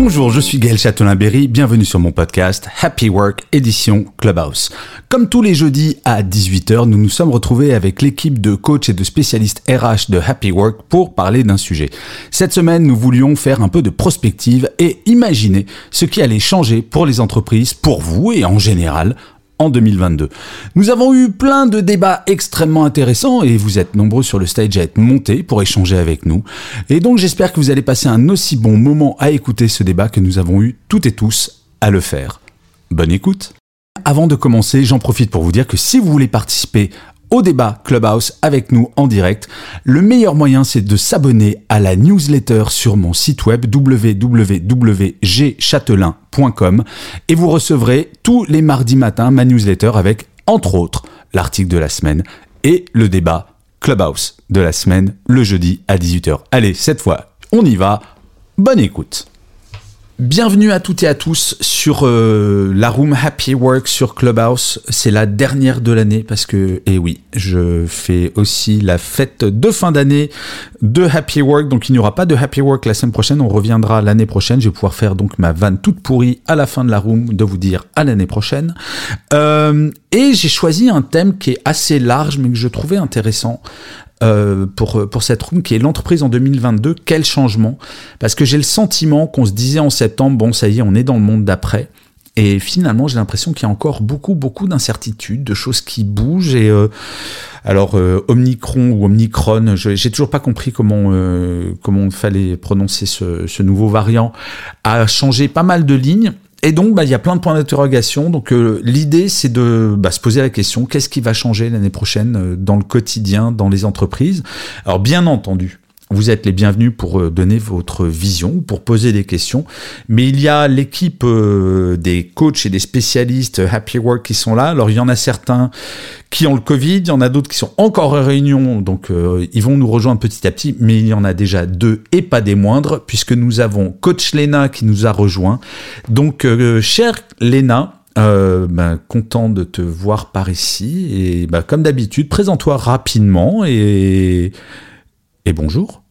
Bonjour, je suis Gaël Châtelain-Berry, bienvenue sur mon podcast Happy Work édition Clubhouse. Comme tous les jeudis à 18h, nous nous sommes retrouvés avec l'équipe de coachs et de spécialistes RH de Happy Work pour parler d'un sujet. Cette semaine, nous voulions faire un peu de prospective et imaginer ce qui allait changer pour les entreprises, pour vous et en général en 2022. Nous avons eu plein de débats extrêmement intéressants et vous êtes nombreux sur le stage à être montés pour échanger avec nous. Et donc j'espère que vous allez passer un aussi bon moment à écouter ce débat que nous avons eu toutes et tous à le faire. Bonne écoute avant de commencer, j'en profite pour vous dire que si vous voulez participer au débat Clubhouse avec nous en direct. Le meilleur moyen, c'est de s'abonner à la newsletter sur mon site web www.gchatelain.com et vous recevrez tous les mardis matins ma newsletter avec, entre autres, l'article de la semaine et le débat Clubhouse de la semaine le jeudi à 18h. Allez, cette fois, on y va. Bonne écoute. Bienvenue à toutes et à tous sur euh, la Room Happy Work sur Clubhouse. C'est la dernière de l'année parce que, eh oui, je fais aussi la fête de fin d'année de Happy Work. Donc il n'y aura pas de Happy Work la semaine prochaine. On reviendra l'année prochaine. Je vais pouvoir faire donc ma vanne toute pourrie à la fin de la Room de vous dire à l'année prochaine. Euh, et j'ai choisi un thème qui est assez large mais que je trouvais intéressant. Euh, pour, pour cette room qui est l'entreprise en 2022. Quel changement Parce que j'ai le sentiment qu'on se disait en septembre, bon ça y est, on est dans le monde d'après. Et finalement, j'ai l'impression qu'il y a encore beaucoup, beaucoup d'incertitudes, de choses qui bougent. Et euh, alors, euh, Omnicron ou Omnicron, j'ai toujours pas compris comment euh, comment fallait prononcer ce, ce nouveau variant, a changé pas mal de lignes. Et donc, bah, il y a plein de points d'interrogation. Donc, euh, l'idée, c'est de bah, se poser la question qu'est-ce qui va changer l'année prochaine euh, dans le quotidien, dans les entreprises? Alors, bien entendu, vous êtes les bienvenus pour euh, donner votre vision, pour poser des questions. Mais il y a l'équipe des coachs et des spécialistes Happy Work qui sont là. Alors il y en a certains qui ont le Covid, il y en a d'autres qui sont encore en réunion, donc ils vont nous rejoindre petit à petit. Mais il y en a déjà deux et pas des moindres, puisque nous avons Coach Lena qui nous a rejoint. Donc, chère Lena, euh, ben, content de te voir par ici. Et ben, comme d'habitude, présente-toi rapidement et, bonjour.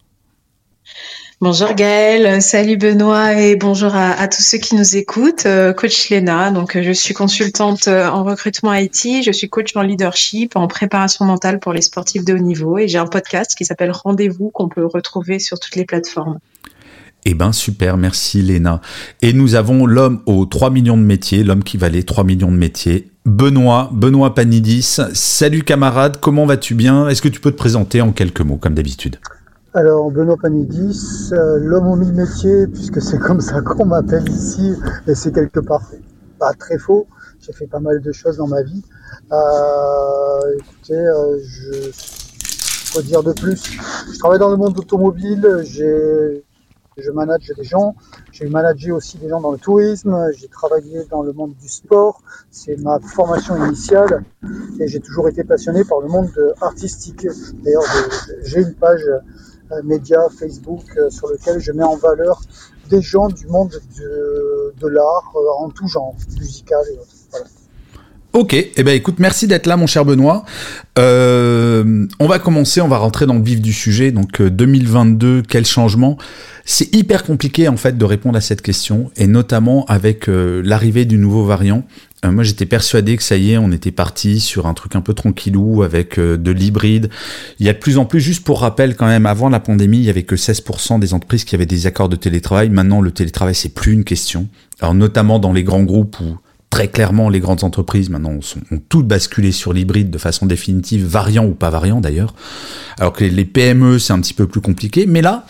Bonjour Gaël, salut Benoît et bonjour à, tous ceux qui nous écoutent. Euh, coach Lena, donc je suis consultante en recrutement IT, je suis coach en leadership, en préparation mentale pour les sportifs de haut niveau et j'ai un podcast qui s'appelle Rendez-vous qu'on peut retrouver sur toutes les plateformes. Eh ben super, merci Léna. Et nous avons l'homme aux 3 millions de métiers, l'homme qui valait 3 millions de métiers, Benoît, Benoît Panidis. Salut camarade, comment vas-tu bien? Est-ce que tu peux te présenter en quelques mots comme d'habitude? Alors, Benoît Panidis, euh, l'homme aux mille métiers, puisque c'est comme ça qu'on m'appelle ici, et c'est quelque part pas très faux. J'ai fait pas mal de choses dans ma vie. Euh, écoutez, euh, je faut dire de plus. Je travaille dans le monde automobile, j'ai je manage des gens, j'ai managé aussi des gens dans le tourisme, j'ai travaillé dans le monde du sport, c'est ma formation initiale et j'ai toujours été passionné par le monde artistique. D'ailleurs, j'ai une page euh, média Facebook euh, sur lequel je mets en valeur des gens du monde de, l'art euh, en tout genre, musical et autres. Ok, eh ben écoute, merci d'être là, mon cher Benoît. Euh, on va commencer, on va rentrer dans le vif du sujet. Donc 2022, quel changement? C'est hyper compliqué en fait de répondre à cette question, et notamment avec euh, l'arrivée du nouveau variant. Euh, moi, j'étais persuadé que ça y est, on était parti sur un truc un peu tranquillou avec de l'hybride. Il y a de plus en plus, juste pour rappel quand même, avant la pandémie, il y avait que 16% des entreprises qui avaient des accords de télétravail. Maintenant, le télétravail, c'est plus une question. Alors notamment dans les grands groupes où Très clairement, les grandes entreprises maintenant ont toutes basculé sur l'hybride de façon définitive, variant ou pas variant d'ailleurs. Alors que les PME, c'est un petit peu plus compliqué. Mais là,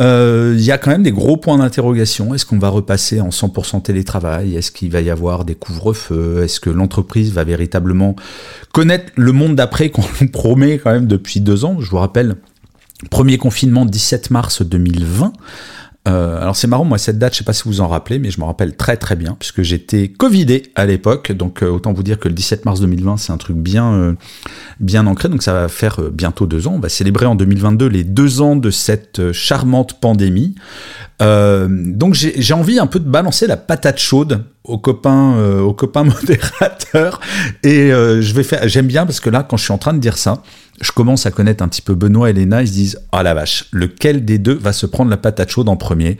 Euh, il y a quand même des gros points d'interrogation. Est-ce qu'on va repasser en 100% télétravail? Est-ce qu'il va y avoir des couvre-feux? Est-ce que l'entreprise va véritablement connaître le monde d'après qu'on promet quand même depuis deux ans? Je vous rappelle, premier confinement 17 mars 2020. Euh, alors c'est marrant, moi cette date, je sais pas si vous en rappelez, mais je me rappelle très très bien, puisque j'étais covidé à l'époque, donc euh, autant vous dire que le 17 mars 2020, c'est un truc bien, euh, bien ancré, donc ça va faire bientôt deux ans. On va célébrer en 2022 les deux ans de cette charmante pandémie. donc j'ai envie un peu de balancer la patate chaude aux copains, aux copains modérateurs, et je vais faire, j'aime bien parce que là, quand je suis en train de dire ça, je commence à connaître un petit peu Benoît et Léna, ils se disent Ah la vache, lequel des deux va se prendre la patate chaude en premier?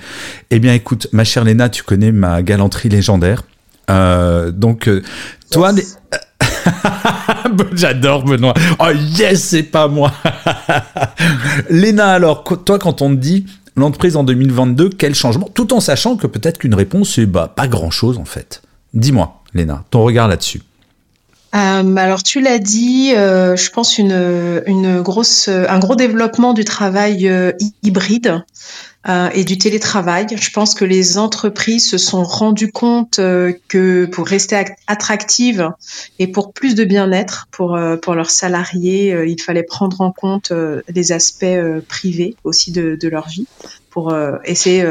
Eh bien écoute, ma chère Léna, tu connais ma galanterie légendaire. Euh, donc, euh, toi, J'adore Benoît. Oh yes, c'est pas moi. Léna, alors, toi, quand on te dit l'entreprise en 2022, quel changement? Tout en sachant que peut-être qu'une réponse, c'est bah, pas grand-chose en fait. Dis-moi, Léna, ton regard là-dessus. Euh, alors tu l'as dit, euh, je pense une, une grosse, un gros développement du travail euh, hybride et du télétravail. Je pense que les entreprises se sont rendues compte que pour rester attractives et pour plus de bien-être pour pour leurs salariés, il fallait prendre en compte les aspects privés aussi de, de leur vie pour essayer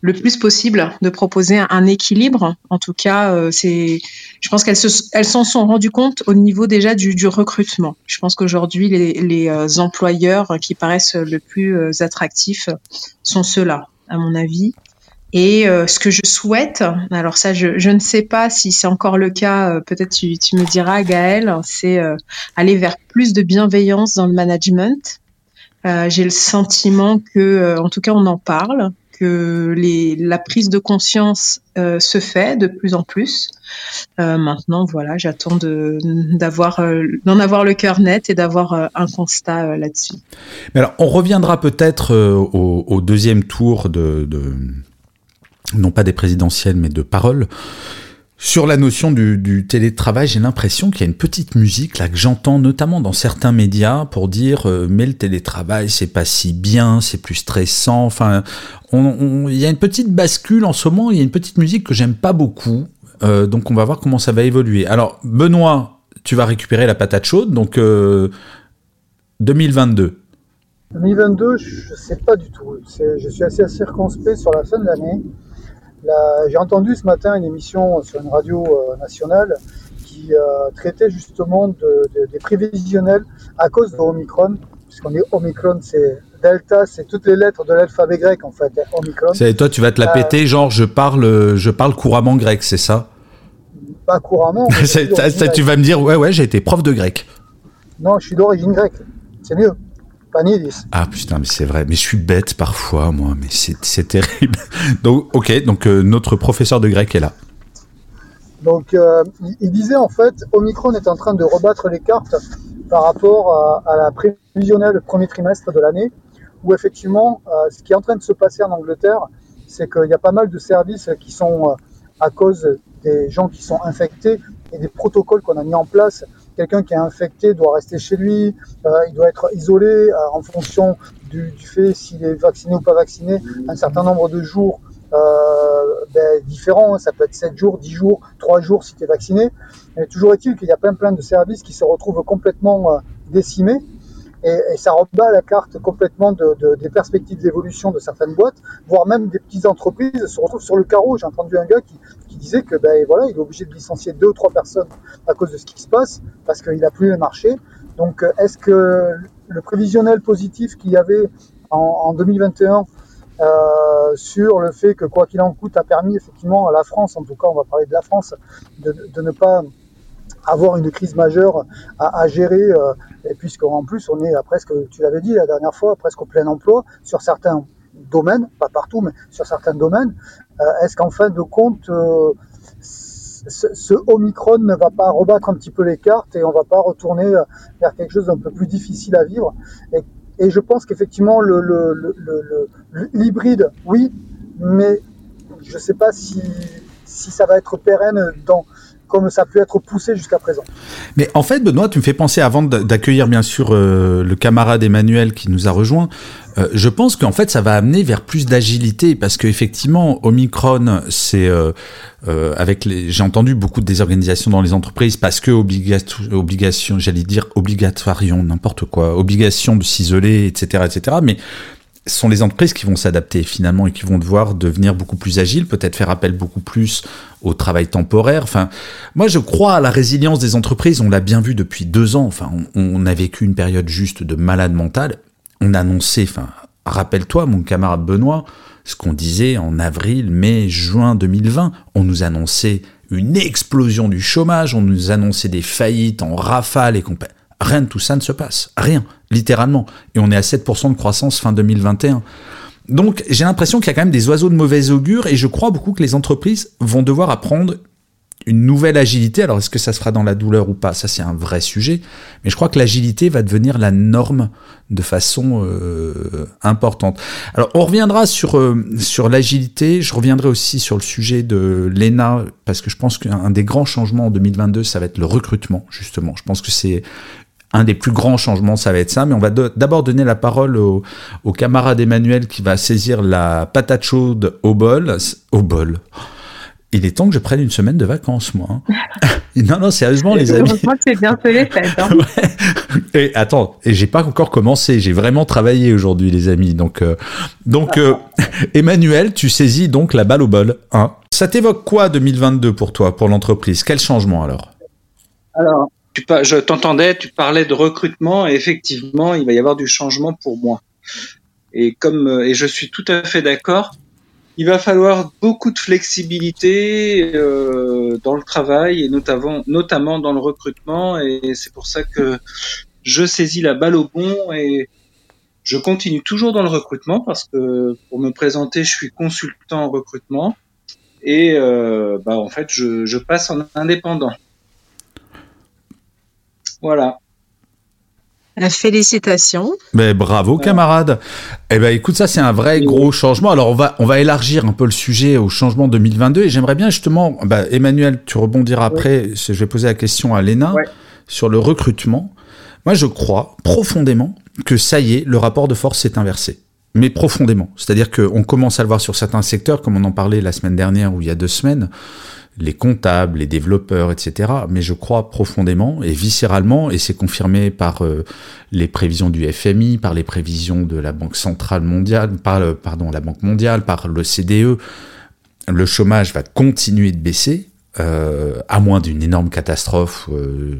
le plus possible de proposer un, équilibre. En tout cas, euh, c'est, je pense qu'elles se, elles s'en sont rendues compte au niveau déjà du, du recrutement. Je pense qu'aujourd'hui, les, les euh, employeurs qui paraissent le plus euh, attractifs sont ceux-là, à mon avis. Et ce que je souhaite, alors ça, je, je, ne sais pas si c'est encore le cas, peut-être tu, tu, me diras, Gaël, c'est aller vers plus de bienveillance dans le management. J'ai le sentiment que, en tout cas, on en parle, que la prise de conscience euh, se fait de plus en plus. Euh, maintenant, voilà, j'attends d'avoir euh, d'en avoir le cœur net et d'avoir un constat là-dessus. Mais alors, on reviendra peut-être au, au, deuxième tour de, de, non pas des présidentielles, mais de paroles. Sur la notion du, télétravail, j'ai l'impression qu'il y a une petite musique là que j'entends notamment dans certains médias pour dire euh, mais le télétravail c'est pas si bien, c'est plus stressant. Enfin, il y a une petite bascule en ce moment. Il y a une petite musique que j'aime pas beaucoup. Euh, donc on va voir comment ça va évoluer. Alors Benoît, tu vas récupérer la patate chaude. Donc 2022. Euh, 2022, je sais pas du tout. Je suis assez circonspect sur la fin de l'année. J'ai entendu ce matin une émission sur une radio euh, nationale qui euh, traitait justement des prévisionnels à cause de Omicron, puisqu'on est Omicron, c'est Delta, c'est toutes les lettres de l'alphabet grec en fait, Omicron. C'est toi, tu vas te la euh, péter, genre je parle, je parle couramment grec, c'est ça? Pas couramment. tu vas me dire, ouais, ouais, j'ai été prof de grec. Non, je suis d'origine grecque, c'est mieux. Ah putain, mais c'est vrai. Mais je suis bête parfois, moi. Mais c'est terrible. Donc, ok, donc euh, notre professeur de grec est là. Donc, euh, il disait en fait, Omicron est en train de rebattre les cartes par rapport à, la prévisionnelle premier trimestre de l'année, où effectivement, euh, ce qui est en train de se passer en Angleterre, c'est qu'il y a pas mal de services qui sont à cause des gens qui sont infectés et des protocoles qu'on a mis en place quelqu'un qui est infecté doit rester chez lui, euh, il doit être isolé euh, en fonction du, fait s'il est vacciné ou pas vacciné, un certain nombre de jours euh, ben, différents, hein. ça peut être 7 jours, 10 jours, 3 jours si tu es vacciné. Mais toujours est-il qu'il y a plein plein de services qui se retrouvent complètement décimés et, ça rebat la carte complètement de, des perspectives d'évolution de certaines boîtes, voire même des petites entreprises se retrouvent sur le carreau. J'ai entendu un gars qui, qui disait que ben voilà, il est obligé de licencier deux ou trois personnes à cause de ce qui se passe parce qu'il n'a plus le marché. Donc, euh, est-ce que le prévisionnel positif qu'il y avait en, en 2021 euh, sur le fait que quoi qu'il en coûte a permis effectivement à la France, en tout cas on va parler de la France, de, de ne pas avoir une crise majeure à, à gérer, euh, et puisqu'en plus on est à presque, tu l'avais dit la dernière fois, presque au plein emploi sur certains domaines, pas partout, mais sur certains domaines. Euh, est-ce qu'en fin de compte, euh, ce, Omicron ne va pas rebattre un petit peu les cartes et on va pas retourner vers quelque chose d'un peu plus difficile à vivre? Et, et je pense qu'effectivement l'hybride, le, le, oui, mais je ne sais pas si, si ça va être pérenne dans, comme ça peut être poussé jusqu'à présent. Mais en fait, Benoît, tu me fais penser, avant d'accueillir bien sûr euh, le camarade Emmanuel qui nous a rejoint, euh, je pense qu'en fait, ça va amener vers plus d'agilité parce qu'effectivement, Omicron, c'est euh, avec les, j'ai entendu beaucoup de désorganisations dans les entreprises parce que obligation, j'allais dire obligatorion, n'importe quoi, obligation de s'isoler, etc., etc. Mais sont les entreprises qui vont s'adapter finalement et qui vont devoir devenir beaucoup plus agiles, peut-être faire appel beaucoup plus au travail temporaire. Enfin, moi je crois à la résilience des entreprises. On l'a bien vu depuis deux ans. Enfin, on, a vécu une période juste de malade mental. On annonçait, enfin, rappelle-toi, mon camarade Benoît, ce qu'on disait en avril, mai, juin 2020. On nous annonçait une explosion du chômage. On nous annonçait des faillites en rafale et compagnie. Rien de tout ça ne se passe. Rien, littéralement. Et on est à 7% de croissance fin 2021. Donc j'ai l'impression qu'il y a quand même des oiseaux de mauvais augure et je crois beaucoup que les entreprises vont devoir apprendre une nouvelle agilité. Alors, est-ce que ça se fera dans la douleur ou pas? Ça, c'est un vrai sujet. Mais je crois que l'agilité va devenir la norme de façon euh, importante. Alors, on reviendra sur, euh, sur l'agilité. Je reviendrai aussi sur le sujet de l'ENA, parce que je pense qu'un des grands changements en 2022, ça va être le recrutement, justement. Je pense que c'est un des plus grands changements, ça va être ça. Mais on va d'abord donner la parole au, au camarade Emmanuel qui va saisir la patate chaude au bol. Au bol il est temps que je prenne une semaine de vacances, moi. Hein. non, non, sérieusement, les amis. Je crois que c'est bientôt les fêtes. Hein. Et attends, et j'ai pas encore commencé. J'ai vraiment travaillé aujourd'hui, les amis. Donc, euh, donc, euh, Emmanuel, tu saisis donc la balle au bol. Hein. Ça t'évoque quoi 2022 pour toi, pour l'entreprise? Quel changement alors? Alors, je t'entendais, tu parlais de recrutement, et effectivement, il va y avoir du changement pour moi. Et comme, euh, et je suis tout à fait d'accord il va falloir beaucoup de flexibilité euh, dans le travail et notamment, notamment dans le recrutement. Et c'est pour ça que je saisis la balle au bon et je continue toujours dans le recrutement parce que pour me présenter, je suis consultant en recrutement et euh, bah, en fait, je passe en indépendant. Voilà. Félicitations. Mais bravo, camarade. Eh ben, écoute, ça, c'est un vrai gros changement. Alors, on va, on va élargir un peu le sujet au changement 2022. Et j'aimerais bien justement, bah, Emmanuel, tu rebondiras après. Je vais poser la question à Léna sur le recrutement. Moi, je crois profondément que ça y est, le rapport de force s'est inversé. Mais profondément. C'est-à-dire qu'on commence à le voir sur certains secteurs, comme on en parlait la semaine dernière ou il y a deux semaines les comptables, les développeurs, etc. Mais je crois profondément et viscéralement, et c'est confirmé par euh, les prévisions du FMI, par les prévisions de la Banque centrale mondiale, par pardon, la Banque mondiale, par le CDE, le chômage va continuer de baisser. Euh, à moins d'une énorme catastrophe euh,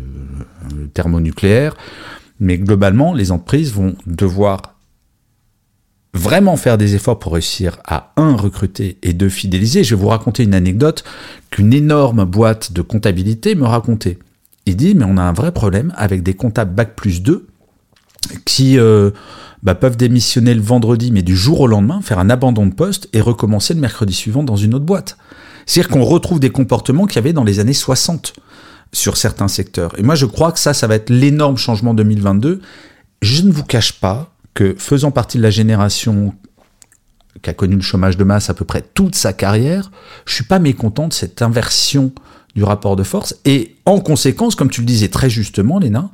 thermonucléaire, mais globalement, les entreprises vont devoir vraiment faire des efforts pour réussir à, un, recruter et deux, fidéliser. Je vais vous raconter une anecdote qu'une énorme boîte de comptabilité me racontait. Il dit, mais on a un vrai problème avec des comptables Bac plus 2 qui euh, bah, peuvent démissionner le vendredi, mais du jour au lendemain, faire un abandon de poste et recommencer le mercredi suivant dans une autre boîte. C'est-à-dire qu'on retrouve des comportements qu'il y avait dans les années 60 sur certains secteurs. Et moi, je crois que ça, ça va être l'énorme changement 2022. Je ne vous cache pas que faisant partie de la génération qui a connu le chômage de masse à peu près toute sa carrière, je suis pas mécontent de cette inversion du rapport de force. Et en conséquence, comme tu le disais très justement, Léna,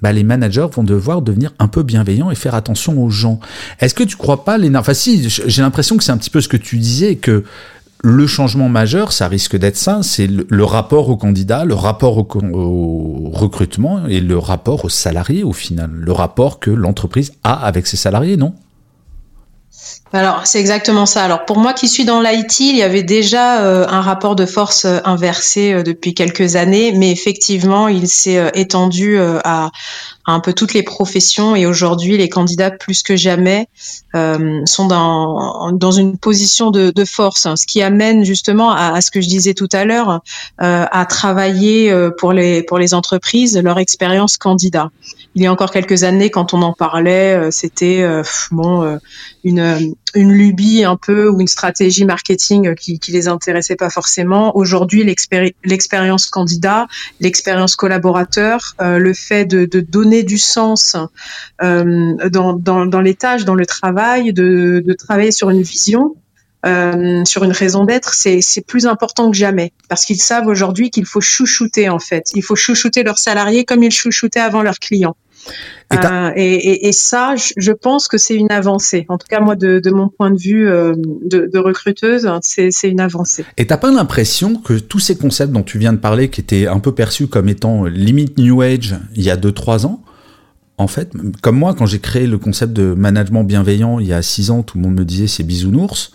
bah, les managers vont devoir devenir un peu bienveillants et faire attention aux gens. Est-ce que tu crois pas, Léna Enfin si, j'ai l'impression que c'est un petit peu ce que tu disais, que le changement majeur, ça risque d'être ça, c'est le, rapport au candidat, le rapport au, recrutement et le rapport aux salariés au final, le rapport que l'entreprise a avec ses salariés, non? Alors, c'est exactement ça. Alors, pour moi qui suis dans l'IT, il y avait déjà euh, un rapport de force euh, inversé euh, depuis quelques années, mais effectivement, il s'est étendu à, un peu toutes les professions et aujourd'hui, les candidats, plus que jamais, sont dans, dans une position de, de force, ce qui amène justement à, ce que je disais tout à l'heure, à travailler pour les, pour les entreprises leur expérience candidat. Il y a encore quelques années, quand on en parlait, c'était bon une une lubie un peu ou une stratégie marketing qui, qui les intéressait pas forcément. Aujourd'hui, l'expérience candidat, l'expérience collaborateur, euh, le fait de, de, donner du sens euh, dans, dans, dans, les tâches, dans le travail, de, de travailler sur une vision, euh, sur une raison d'être, c'est plus important que jamais parce qu'ils savent aujourd'hui qu'il faut chouchouter en fait. Il faut chouchouter leurs salariés comme ils chouchoutaient avant leurs clients. Et, euh, et, et, ça, je pense que c'est une avancée. En tout cas, moi, de, de mon point de vue euh, de, de, recruteuse, c'est une avancée. Et t'as pas l'impression que tous ces concepts dont tu viens de parler, qui étaient un peu perçus comme étant limite New Age il y a 2-3 ans, en fait, comme moi, quand j'ai créé le concept de management bienveillant il y a 6 ans, tout le monde me disait c'est bisounours.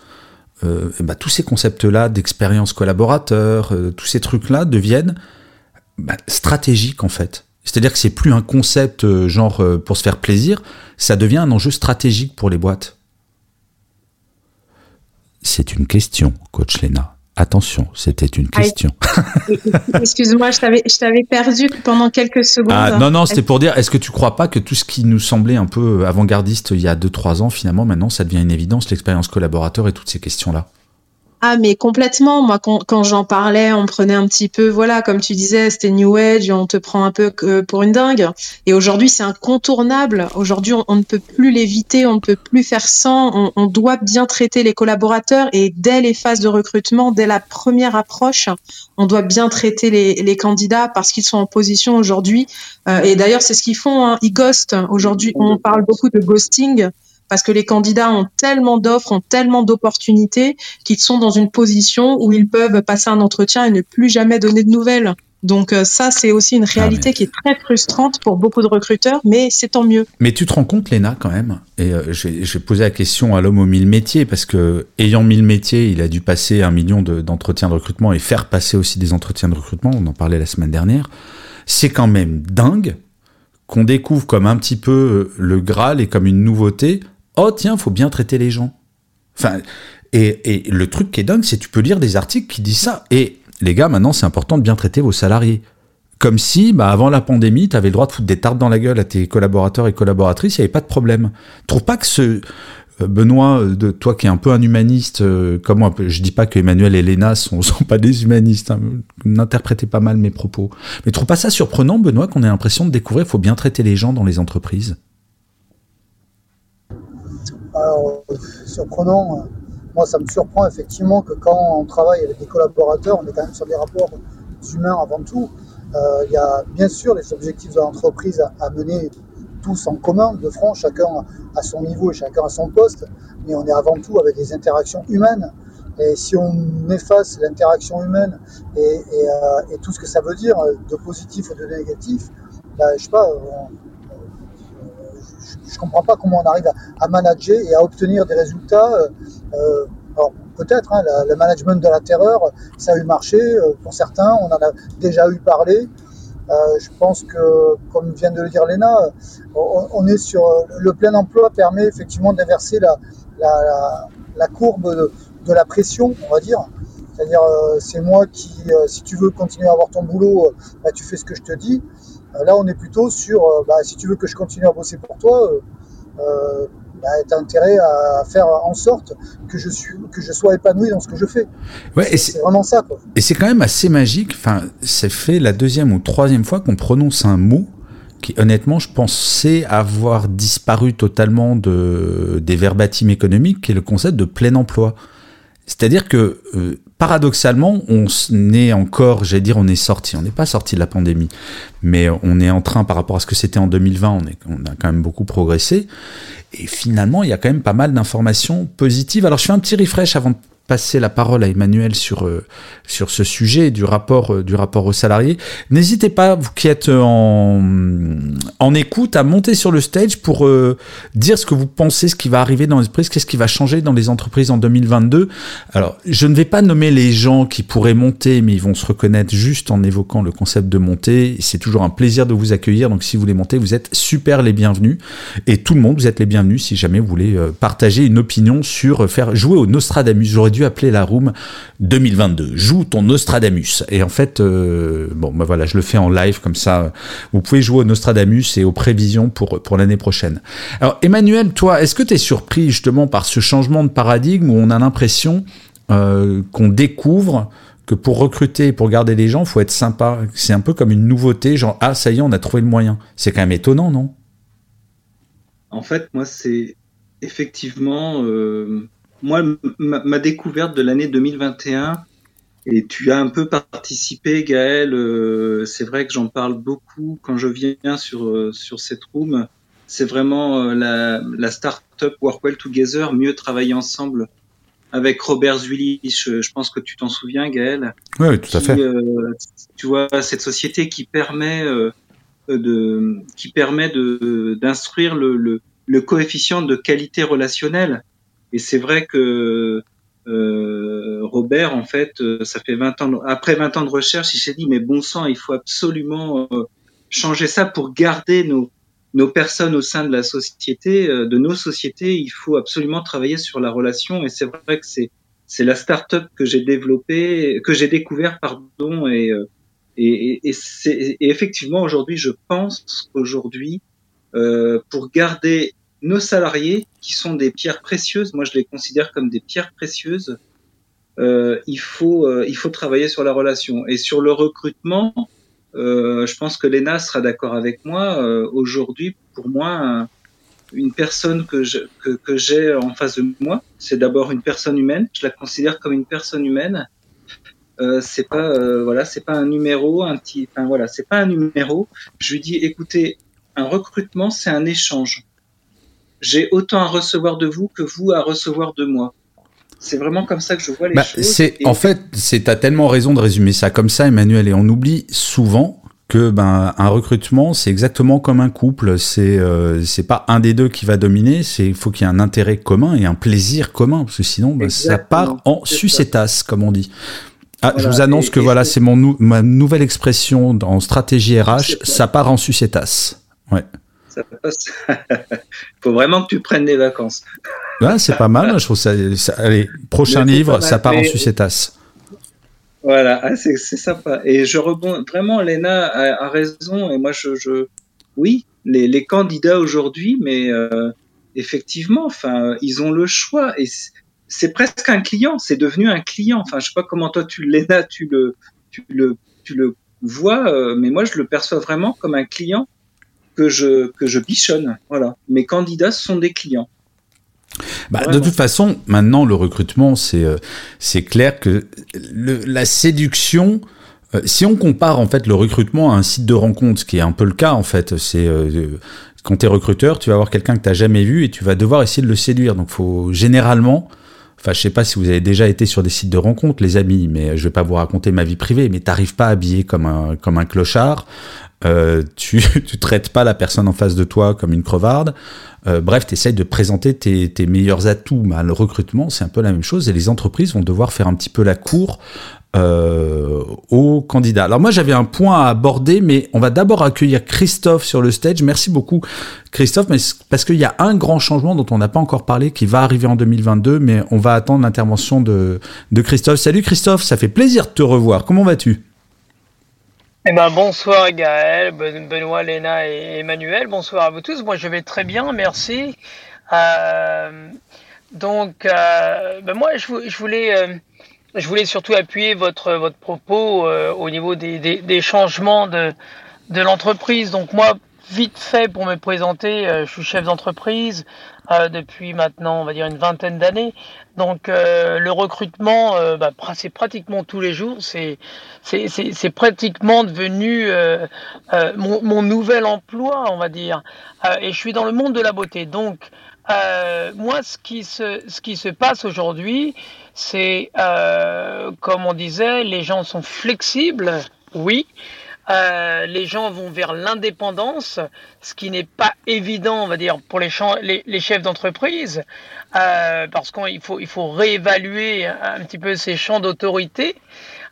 Euh, bah, tous ces concepts-là d'expérience collaborateur, tous ces trucs-là deviennent bah, stratégiques en fait. C'est-à-dire que c'est plus un concept euh, genre euh, pour se faire plaisir, ça devient un enjeu stratégique pour les boîtes. C'est une question, coach Lena. Attention, c'était une ah, question. Excuse-moi, je t'avais perdu pendant quelques secondes. Ah, non, non, c'était pour dire, est-ce que tu crois pas que tout ce qui nous semblait un peu avant-gardiste il y a 2-3 ans, finalement, maintenant, ça devient une évidence, l'expérience collaborateur et toutes ces questions-là? Ah mais complètement. Moi quand, j'en parlais, on prenait un petit peu, voilà, comme tu disais, c'était New Age, on te prend un peu pour une dingue. Et aujourd'hui c'est incontournable. Aujourd'hui on, ne peut plus l'éviter, on ne peut plus faire sans. On, doit bien traiter les collaborateurs et dès les phases de recrutement, dès la première approche, on doit bien traiter les, les candidats parce qu'ils sont en position aujourd'hui. Euh, et d'ailleurs c'est ce qu'ils font. Hein. Ils ghostent. Aujourd'hui on parle beaucoup de ghosting parce que les candidats ont tellement d'offres, ont tellement d'opportunités qu'ils sont dans une position où ils peuvent passer un entretien et ne plus jamais donner de nouvelles. Donc euh, ça, c'est aussi une réalité qui est très frustrante pour beaucoup de recruteurs, mais c'est tant mieux. Mais tu te rends compte, Léna, quand même, et euh, je, vais, poser la question à l'homme aux mille métiers, parce que ayant mille métiers, il a dû passer un million d'entretiens de, recrutement et faire passer aussi des entretiens de recrutement, on en parlait la semaine dernière. C'est quand même dingue qu'on découvre comme un petit peu euh, le Graal et comme une nouveauté oh tiens, faut bien traiter les gens. Enfin, et, le truc qui est dingue, c'est tu peux lire des articles qui disent ça. Et les gars, maintenant, c'est important de bien traiter vos salariés. Comme si, bah, avant la pandémie, tu avais le droit de foutre des tartes dans la gueule à tes collaborateurs et collaboratrices, il n'y avait pas de problème. Trouve pas que ce. Euh, Benoît, euh, de toi qui es un peu un humaniste, euh, comme moi, je dis pas que Emmanuel et Léna sont, sont pas des humanistes, hein, n'interprétez pas mal mes propos. Mais trouve pas ça surprenant, Benoît, qu'on ait l'impression de découvrir qu'il faut bien traiter les gens dans les entreprises alors, surprenant, euh, moi ça me surprend effectivement que quand on travaille avec des collaborateurs, on est quand même sur des rapports humains avant tout. Euh, il y a bien sûr les objectifs de l'entreprise à, mener tous en commun, de front, chacun à son niveau et chacun à son poste, mais on est avant tout avec des interactions humaines. Et si on efface l'interaction humaine et, euh, tout ce que ça veut dire, de positif ou de négatif, ben, je sais pas, je ne comprends pas comment on arrive à, manager et à obtenir des résultats. Euh, euh, alors peut-être, hein, le management de la terreur, ça a eu marché euh, pour certains, on en a déjà eu parlé. je pense que, comme vient de le dire Léna, on, est sur le plein emploi permet effectivement d'inverser la, la, courbe de, la pression, on va dire. C'est-à-dire, c'est moi qui, si tu veux continuer à avoir ton boulot, bah, tu fais ce que je te dis. Euh, là, on est plutôt sur, euh, bah, si tu veux que je continue à bosser pour toi, euh, bah, tu as intérêt à faire en sorte que je, suis, que je sois épanoui dans ce que je fais. Ouais, c'est vraiment ça. Quoi. Et c'est quand même assez magique. Enfin, c'est fait la deuxième ou troisième fois qu'on prononce un mot qui, honnêtement, je pensais avoir disparu totalement de, des verbatims économiques, qui est le concept de plein emploi. C'est-à-dire que paradoxalement, on est encore, j'allais dire, on est sorti, on n'est pas sorti de la pandémie, mais on est en train, par rapport à ce que c'était en 2020, on, on a quand même beaucoup progressé. Et finalement, il y a quand même pas mal d'informations positives. Alors, je fais un petit refresh avant de passer la parole à Emmanuel sur, euh, sur ce sujet du rapport, euh, du rapport aux salariés. N'hésitez pas, vous qui êtes en, en écoute, à monter sur le stage pour euh, dire ce que vous pensez, ce qui va arriver dans l'entreprise, qu'est-ce qui va changer dans les entreprises en 2022. Alors, je ne vais pas nommer les gens qui pourraient monter, mais ils vont se reconnaître juste en évoquant le concept de monter. C'est toujours un plaisir de vous accueillir, donc si vous voulez monter, vous êtes super les bienvenus. Et tout le monde, vous êtes les bienvenus si jamais vous voulez partager une opinion sur faire jouer au Nostradamus. J'aurais dû appeler la room 2022. Joue ton Nostradamus. Et en fait, euh, bon, bah voilà, je le fais en live comme ça. Vous pouvez jouer au Nostradamus et aux prévisions pour, pour l'année prochaine. Alors, Emmanuel, toi, est-ce que tu es surpris justement par ce changement de paradigme où on a l'impression euh, qu'on découvre que pour recruter et pour garder les gens, faut être sympa? C'est un peu comme une nouveauté, genre, ah, ça y est, on a trouvé le moyen. C'est quand même étonnant, non? En fait, moi, c'est effectivement. Euh moi, ma, découverte de l'année 2021, et tu as un peu participé, Gaël, euh, c'est vrai que j'en parle beaucoup quand je viens sur, euh, sur cette room. C'est vraiment euh, la, la start-up Work Well Together, mieux travailler ensemble avec Robert Zwilly. Je, pense que tu t'en souviens, Gaël. Oui, tout à fait. tu vois, cette société qui permet de, qui permet de, d'instruire le, le, le coefficient de qualité relationnelle. Et c'est vrai que euh, Robert, en fait, euh, ça fait 20 ans, après 20 ans de recherche, il s'est dit, mais bon sang, il faut absolument euh, changer ça pour garder nos, nos personnes au sein de la société, euh, de nos sociétés. Il faut absolument travailler sur la relation. Et c'est vrai que c'est, c'est la start-up que j'ai développée, que j'ai découvert, pardon, et, et, et, c'est, et effectivement, aujourd'hui, je pense qu'aujourd'hui, euh, pour garder nos salariés, qui sont des pierres précieuses, moi je les considère comme des pierres précieuses, euh, il, faut, euh, il faut travailler sur la relation. Et sur le recrutement, euh, je pense que Léna sera d'accord avec moi. Euh, aujourd'hui, pour moi, une personne que j'ai que, que en face de moi, c'est d'abord une personne humaine. Je la considère comme une personne humaine. Euh, c'est pas voilà, c'est pas un numéro, un petit, enfin voilà, c'est pas un numéro. Je lui dis, écoutez, un recrutement, c'est un échange j'ai autant à recevoir de vous que vous à recevoir de moi. C'est vraiment comme ça que je vois les bah, choses. C'est en fait, c'est as tellement raison de résumer ça comme ça, Emmanuel, et on oublie souvent que ben un recrutement c'est exactement comme un couple. C'est euh, c'est pas un des deux qui va dominer c'est il faut qu'il y ait un intérêt commun et un plaisir commun parce que sinon ben, ça part en sucétasse comme on dit. Ah, je vous annonce que voilà c'est mon ma nouvelle expression en stratégie RH ça. part en sucétasse ouais ça faut vraiment que tu prennes des vacances. Ouais, c'est pas mal. Je trouve ça. allez, prochain livre, ça part en sucétas. Voilà, ah, c'est sympa. Et je rebondis vraiment, Léna a, raison. Et moi, je, oui, les, candidats aujourd'hui, mais euh, effectivement, enfin, ils ont le choix. Et c'est presque un client. C'est devenu un client. Enfin, je sais pas comment toi, tu, Léna, tu le, tu le, tu le vois, euh, mais moi, je le perçois vraiment comme un client que je, que je bichonne. Voilà. Mes candidats sont des clients. Bah, de toute façon, maintenant, le recrutement, c'est euh, c'est clair que la séduction, euh, si on compare en fait le recrutement à un site de rencontre, ce qui est un peu le cas en fait, c'est euh, quand tu es recruteur, tu vas avoir quelqu'un que tu jamais vu et tu vas devoir essayer de le séduire. Donc, faut généralement, Enfin, je sais pas si vous avez déjà été sur des sites de rencontres, les amis, mais je vais pas vous raconter ma vie privée, mais t'arrives pas habillé comme un, comme un clochard. Euh, tu, tu traites pas la personne en face de toi comme une crevarde. Euh, bref, tu essayes de présenter tes, tes meilleurs atouts. Bah, le recrutement, c'est un peu la même chose et les entreprises vont devoir faire un petit peu la cour euh, aux candidats. Alors moi, j'avais un point à aborder, mais on va d'abord accueillir Christophe sur le stage. Merci beaucoup, Christophe, mais parce qu'il y a un grand changement dont on n'a pas encore parlé qui va arriver en 2022, mais on va attendre l'intervention de, de Christophe. Salut Christophe, ça fait plaisir de te revoir. Comment vas-tu? Eh ben, bonsoir Gaël, Benoît, Léna et Emmanuel. Bonsoir à vous tous. Moi, je vais très bien, merci. Euh, donc, euh, ben moi, je, voulais, euh, je voulais surtout appuyer votre, votre propos au niveau des, des, changements de, de l'entreprise. Donc, moi, vite fait pour me présenter, je suis chef d'entreprise depuis maintenant, on va dire, une vingtaine d'années. Donc euh, le recrutement, euh, bah, c'est pratiquement tous les jours, c'est pratiquement devenu euh, mon, mon, nouvel emploi, on va dire. et je suis dans le monde de la beauté. Donc moi, ce qui se ce qui se passe aujourd'hui, c'est comme on disait, les gens sont flexibles, oui. Euh, les gens vont vers l'indépendance, ce qui n'est pas évident, on va dire, pour les, chefs d'entreprise, euh, parce qu'il faut, réévaluer un petit peu ces champs d'autorité.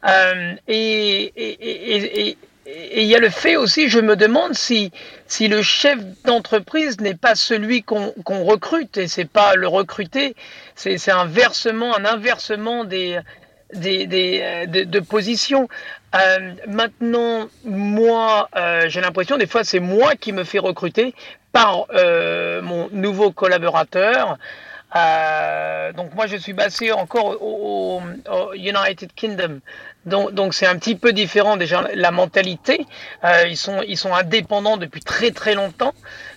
Euh, et, il y a le fait aussi, je me demande si, le chef d'entreprise n'est pas celui qu'on recrute, et c'est pas le recruter, c'est un versement, un inversement des, des, de, de positions. Euh, maintenant, moi, euh, j'ai l'impression, des fois, c'est moi qui me fais recruter par euh, mon nouveau collaborateur. Euh, donc moi, je suis basé encore au, au United Kingdom. Donc, c'est un petit peu différent déjà la mentalité. Euh, ils sont ils sont indépendants depuis très très longtemps,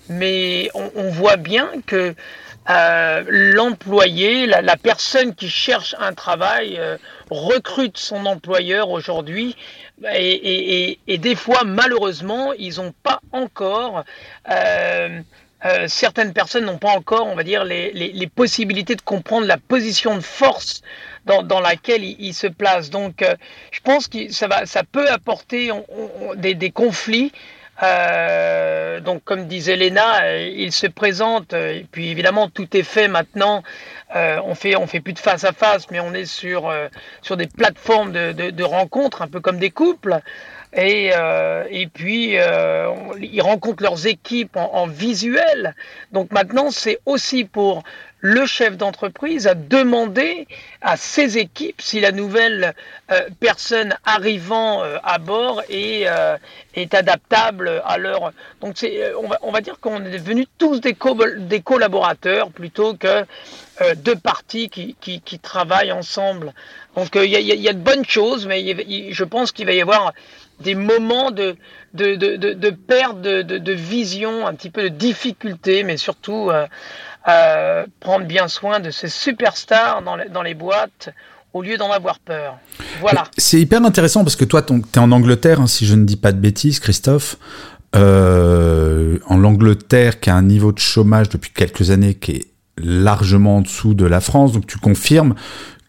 mais on, on voit bien que l'employé, la, personne qui cherche un travail recrute son employeur aujourd'hui et, des fois malheureusement ils n'ont pas encore certaines personnes n'ont pas encore, on va dire, les, possibilités de comprendre la position de force dans, laquelle il, se place. Donc, je pense que ça, va, ça peut apporter des, conflits euh, donc, comme disait Léna, euh, il se présente, euh, et puis évidemment, tout est fait maintenant. on fait, on fait plus de face à face, mais on est sur, sur des plateformes de, de, rencontres, un peu comme des couples. Et, et puis, ils rencontrent leurs équipes en, en visuel. Donc maintenant, c'est aussi pour le chef d'entreprise a demandé à ses équipes si la nouvelle euh, personne arrivant euh, à bord est, euh, est adaptable à leur... Donc c'est, on, va, on va dire qu'on est devenus tous des, des collaborateurs plutôt que deux parties qui, qui, travaillent ensemble. Donc il y, y, a de bonnes choses, mais je pense qu'il va y avoir des moments de, de, de, de, perte de, de, vision, un petit peu de difficulté, mais surtout euh, prendre bien soin de ces superstars dans, dans les boîtes au lieu d'en avoir peur. Voilà. C'est hyper intéressant parce que toi, tu es en Angleterre, hein, si je ne dis pas de bêtises, Christophe. Euh, en Angleterre, qui a un niveau de chômage depuis quelques années qui est largement en dessous de la France, donc tu confirmes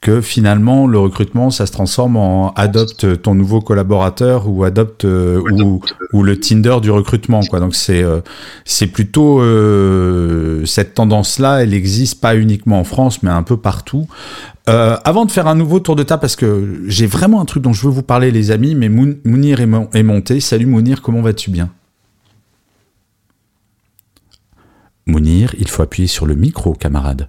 que finalement le recrutement ça se transforme en adopte ton nouveau collaborateur ou adopte euh, ou, ou le Tinder du recrutement quoi. Donc c'est euh, c'est plutôt euh, cette tendance là elle existe pas uniquement en France mais un peu partout. Avant de faire un nouveau tour de table parce que j'ai vraiment un truc dont je veux vous parler les amis mais Mounir est, est monté. Salut Mounir comment vas-tu bien? Mounir il faut appuyer sur le micro camarade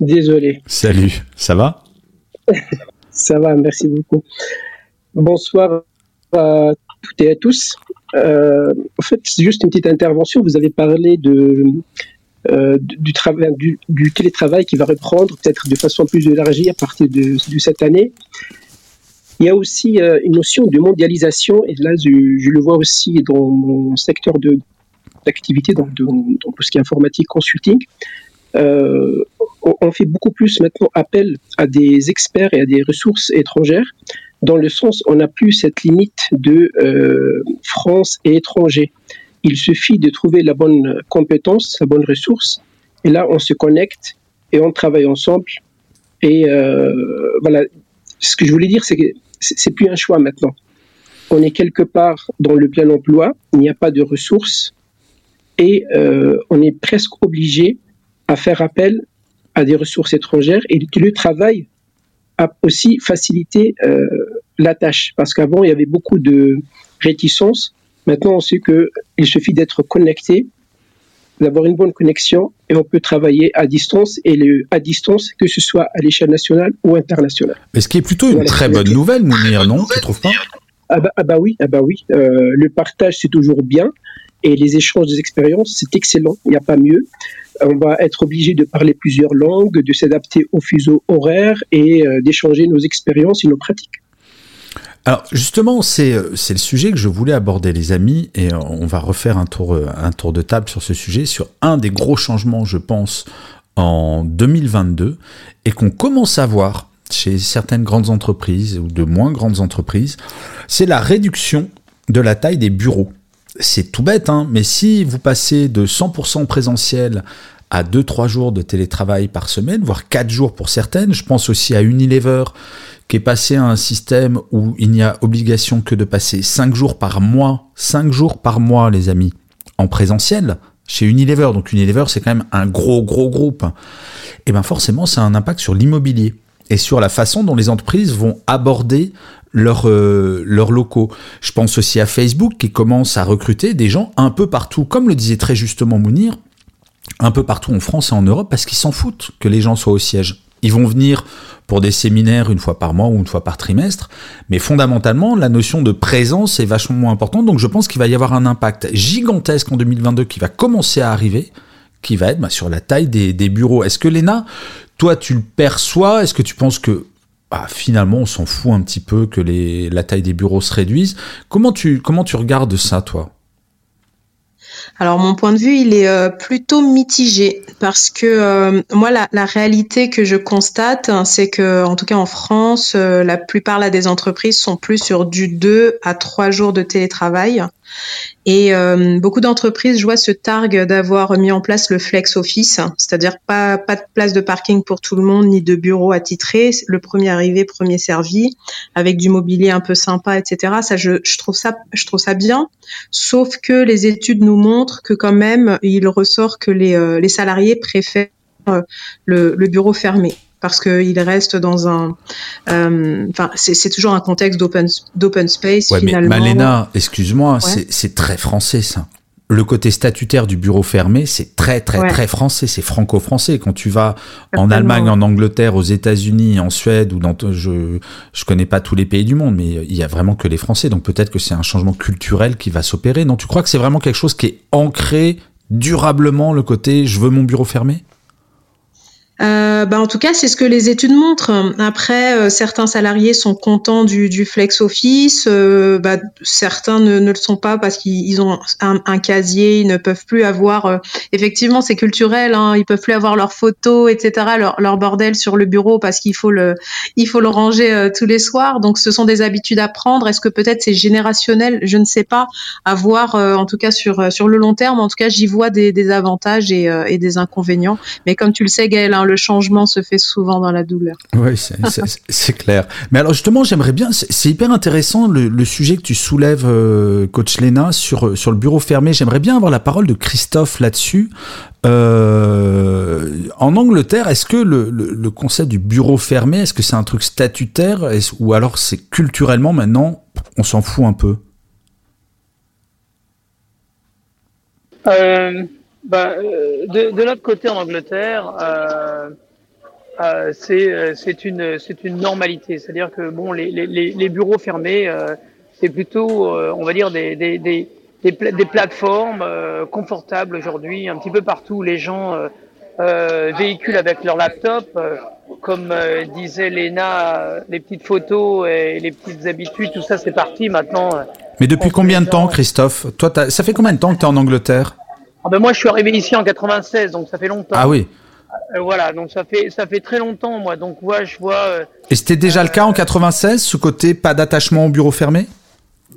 Désolé. Salut, ça va? Ça va, merci beaucoup. Bonsoir à toutes et à tous. Euh, en fait, c'est juste une petite intervention. Vous avez parlé de, euh, du, travail, du, télétravail qui va reprendre peut-être de façon plus élargie à partir de, cette année. Il y a aussi euh, une notion de mondialisation, et là, je, le vois aussi dans mon secteur d'activité, dans, dans, tout ce qui est informatique, consulting. Euh, on fait beaucoup plus maintenant appel à des experts et à des ressources étrangères, dans le sens on n'a plus cette limite de euh, France et étranger. Il suffit de trouver la bonne compétence, la bonne ressource, et là on se connecte et on travaille ensemble. Et euh, voilà, ce que je voulais dire, c'est que c'est plus un choix maintenant. On est quelque part dans le plein emploi, il n'y a pas de ressources, et on est presque obligé à faire appel à des ressources étrangères et le travail a aussi facilité euh, la tâche parce qu'avant il y avait beaucoup de réticence. Maintenant on sait qu'il suffit d'être connecté, d'avoir une bonne connexion et on peut travailler à distance et le, à distance que ce soit à l'échelle nationale ou internationale. Mais ce qui est plutôt une très bonne nouvelle, Mounir, non Tu trouves pas? Ah bah, ah bah, oui, ah bah oui. Euh, le partage c'est toujours bien et les échanges des expériences c'est excellent. Il n'y a pas mieux on va être obligé de parler plusieurs langues, de s'adapter aux fuseaux horaires et euh, d'échanger nos expériences et nos pratiques. Alors justement, c'est euh, le sujet que je voulais aborder, les amis, et euh, on va refaire un tour, un tour de table sur ce sujet, sur un des gros changements, je pense, en 2022, et qu'on commence à voir chez certaines grandes entreprises ou de moins grandes entreprises, c'est la réduction de la taille des bureaux c'est tout bête, hein, mais si vous passez de 100% présentiel à 2-3 jours de télétravail par semaine, voire 4 jours pour certaines, je pense aussi à Unilever qui est passé à un système où il n'y a obligation que de passer 5 jours par mois, 5 jours par mois les amis, en présentiel chez Unilever. Donc Unilever c'est quand même un gros gros groupe. Et eh bien forcément ça a un impact sur l'immobilier et sur la façon dont les entreprises vont aborder leurs euh, leurs locaux. Je pense aussi à Facebook qui commence à recruter des gens un peu partout, comme le disait très justement Mounir, un peu partout en France et en Europe parce qu'ils s'en foutent que les gens soient au siège. Ils vont venir pour des séminaires une fois par mois ou une fois par trimestre, mais fondamentalement, la notion de présence est vachement moins importante, donc je pense qu'il va y avoir un impact gigantesque en 2022 qui va commencer à arriver, qui va être bah, sur la taille des, bureaux. Est-ce que Léna, toi tu le perçois Est-ce que tu penses que bah, finalement, on s'en fout un petit peu que la taille des bureaux se réduise? Comment tu, regardes ça, toi? Alors mon point de vue, il est euh, plutôt mitigé parce que euh, moi la, réalité que je constate, hein, c'est que en tout cas en France, euh, la plupart des entreprises sont plus sur du 2 à 3 jours de télétravail. Et euh, beaucoup d'entreprises, je vois, se d'avoir mis en place le flex office, c'est-à-dire pas, pas de place de parking pour tout le monde, ni de bureau attitré, le premier arrivé, premier servi, avec du mobilier un peu sympa, etc. Ça, je, je trouve ça, je trouve ça bien. Sauf que les études nous montrent que quand même, il ressort que les, euh, les salariés préfèrent euh, le, le bureau fermé parce qu'il reste dans un. Euh, enfin, c'est toujours un contexte d'open space ouais, finalement. Mais Malena, excuse-moi, ouais. c'est très français ça. Le côté statutaire du bureau fermé, c'est très très ouais. très français, c'est franco-français. Quand tu vas en Allemagne, en Angleterre, aux États-Unis, en Suède ou dans je je connais pas tous les pays du monde, mais il y a vraiment que les Français. Donc peut-être que c'est un changement culturel qui va s'opérer. Non, tu crois que c'est vraiment quelque chose qui est ancré durablement le côté je veux mon bureau fermé euh, bah en tout cas, c'est ce que les études montrent. Après, euh, certains salariés sont contents du, du flex office, euh, bah, certains ne, le sont pas parce qu'ils ont un, casier, ils ne peuvent plus avoir. euh, effectivement, c'est culturel, hein, ils peuvent plus avoir leurs photos, etc., leur, leur bordel sur le bureau parce qu'il faut le, il faut le ranger euh, tous les soirs. Donc, ce sont des habitudes à prendre. Est-ce que peut-être c'est générationnel? Je ne sais pas. À voir, en tout cas sur sur le long terme. En tout cas, j'y vois des, avantages et, et, des inconvénients. Mais comme tu le sais, Gaël, hein, le changement se fait souvent dans la douleur. Oui, c'est clair. Mais alors justement, j'aimerais bien, c'est hyper intéressant le, le, sujet que tu soulèves, euh, coach Léna, sur, sur le bureau fermé. J'aimerais bien avoir la parole de Christophe là-dessus. Euh, en Angleterre, est-ce que le, le, le, concept du bureau fermé, est-ce que c'est un truc statutaire? Ou alors c'est culturellement maintenant, on s'en fout un peu? Euh... Bah, de, de notre côté en Angleterre, euh, euh, c'est une c'est une normalité, c'est-à-dire que bon les, les, les bureaux fermés, euh, c'est plutôt on va dire des des, des, des, pla des plateformes confortables aujourd'hui, un petit peu partout les gens véhiculent avec leur laptop, comme disait Léna, les petites photos et les petites habitudes, tout ça c'est parti. Maintenant. Mais depuis combien de temps, Christophe? Toi, ça fait combien de temps que tu es en Angleterre? Ah ben moi, je suis arrivé ici en 96, donc ça fait longtemps. Ah oui. Euh, voilà, donc ça fait ça fait très longtemps, moi. Donc moi, je vois. Euh, Et c'était déjà euh, le cas en 96, ce côté pas d'attachement au bureau fermé?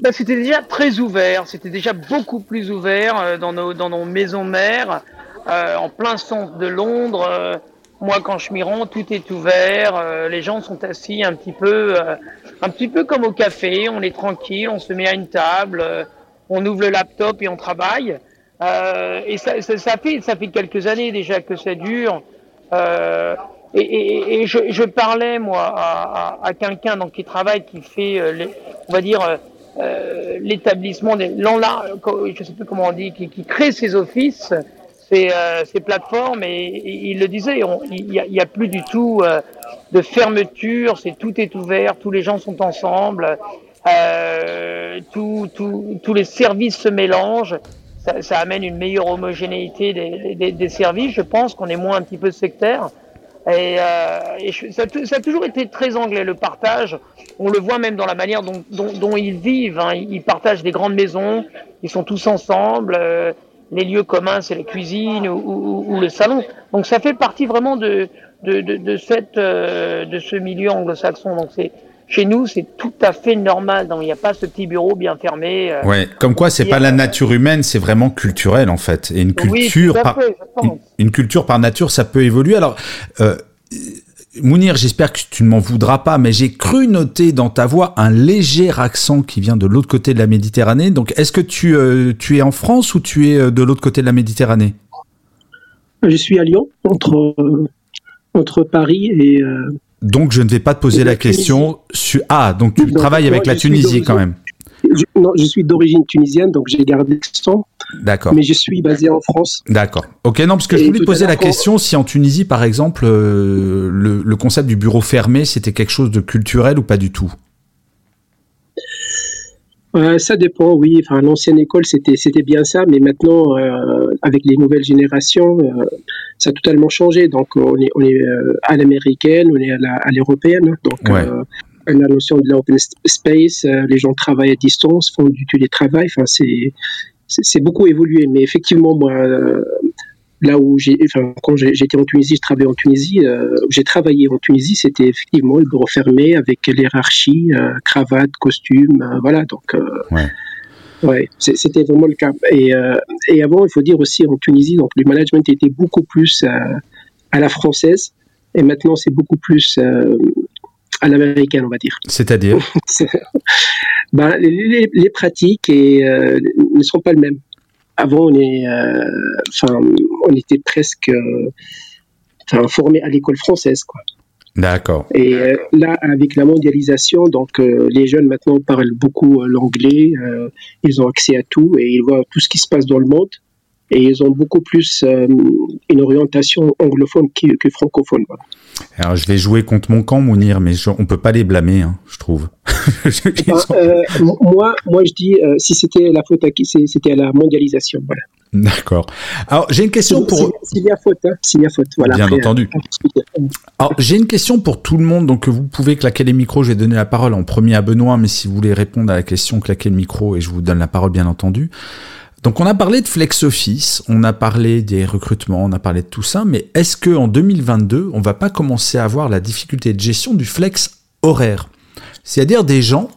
Ben, C'était déjà très ouvert. C'était déjà beaucoup plus ouvert euh, dans nos dans nos maisons mères, en plein centre de Londres. moi, quand je m'y rends, tout est ouvert. les gens sont assis un petit peu, un petit peu comme au café. On est tranquille, on se met à une table, on ouvre le laptop et on travaille. Euh, et ça, fait, ça fait quelques années déjà que ça dure. Euh, et, je, parlais moi à, quelqu'un donc qui travaille, qui fait, euh, on va dire, l'établissement des, je sais plus comment on dit, qui, crée ses offices, ces, ces plateformes, et, il le disait, il n'y a, a, plus du tout de fermeture, tout est ouvert, tous les gens sont ensemble, tous les services se mélangent ça, amène une meilleure homogénéité des, services. Je pense qu'on est moins un petit peu sectaire. Et, euh, ça, a toujours été très anglais, le partage. On le voit même dans la manière dont, ils vivent. Hein. Ils partagent des grandes maisons, ils sont tous ensemble. Euh, les lieux communs, c'est la cuisine ou, le salon. Donc ça fait partie vraiment de, de, de, de cette, euh, de ce milieu anglo-saxon. Donc c'est chez nous, c'est tout à fait normal. Donc, il n'y a pas ce petit bureau bien fermé. Euh, ouais, comme quoi, c'est pas la nature humaine, c'est vraiment culturel en fait. Et une culture, oui, par, fait, une, une, culture par nature, ça peut évoluer. Alors, euh, Mounir, j'espère que tu ne m'en voudras pas, mais j'ai cru noter dans ta voix un léger accent qui vient de l'autre côté de la Méditerranée. Donc, est-ce que tu, euh, tu es en France ou tu es de l'autre côté de la Méditerranée? Je suis à Lyon, entre, entre Paris et donc, je ne vais pas te poser la, question sur. Ah, donc tu donc, travailles avec la Tunisie quand même. Je, non, je suis d'origine tunisienne, donc j'ai gardé l'accent. D'accord. Mais je suis basé en France. D'accord. Ok, non, parce que Et je voulais te poser la question si en Tunisie, par exemple, euh, le, le, concept du bureau fermé, c'était quelque chose de culturel ou pas du tout? Euh, ça dépend, oui. Enfin, l'ancienne école, c'était c'était bien ça, mais maintenant, euh, avec les nouvelles générations, euh, ça a totalement changé. Donc, on est on est euh, à l'américaine, on est à l'européenne. Donc, ouais. euh, la notion de l'open space, euh, les gens travaillent à distance, font du télétravail. Enfin, c'est c'est beaucoup évolué. Mais effectivement, moi, là où j'ai, enfin, quand j'étais en Tunisie, je travaillais en Tunisie, j'ai travaillé en Tunisie, c'était effectivement le bureau fermé avec l'hierarchie, cravate, costume, voilà. Donc, ouais. Ouais, c'était vraiment le cas. Et, et, avant, il faut dire aussi en Tunisie, donc le management était beaucoup plus à la française, et maintenant c'est beaucoup plus à l'américaine, on va dire. C'est-à-dire? Ben, les, pratiques et, euh, ne sont pas les mêmes. Avant, on, est, euh, enfin, on était presque euh, formé à l'école française. Quoi. D'accord. Et là, avec la mondialisation, donc les jeunes maintenant parlent beaucoup l'anglais, ils ont accès à tout et ils voient tout ce qui se passe dans le monde et ils ont beaucoup plus euh, une orientation anglophone que, francophone. Alors je vais jouer contre mon camp, Mounir, mais on on peut pas les blâmer, hein, je trouve. Eh ben, euh, moi, moi, je dis, euh, si c'était la faute à qui, c'était à la mondialisation. Voilà. D'accord. Alors j'ai une question pour. S'il y a faute, hein, s'il y a faute, voilà. Bien entendu. Alors j'ai une question pour tout le monde, donc vous pouvez claquer les micros. Je vais donner la parole en premier à Benoît, mais si vous voulez répondre à la question, claquez le micro et je vous donne la parole, bien entendu. Donc on a parlé de flex office, on a parlé des recrutements, on a parlé de tout ça, mais est-ce que en 2022, on va pas commencer à avoir la difficulté de gestion du flex horaire? C'est-à-dire des gens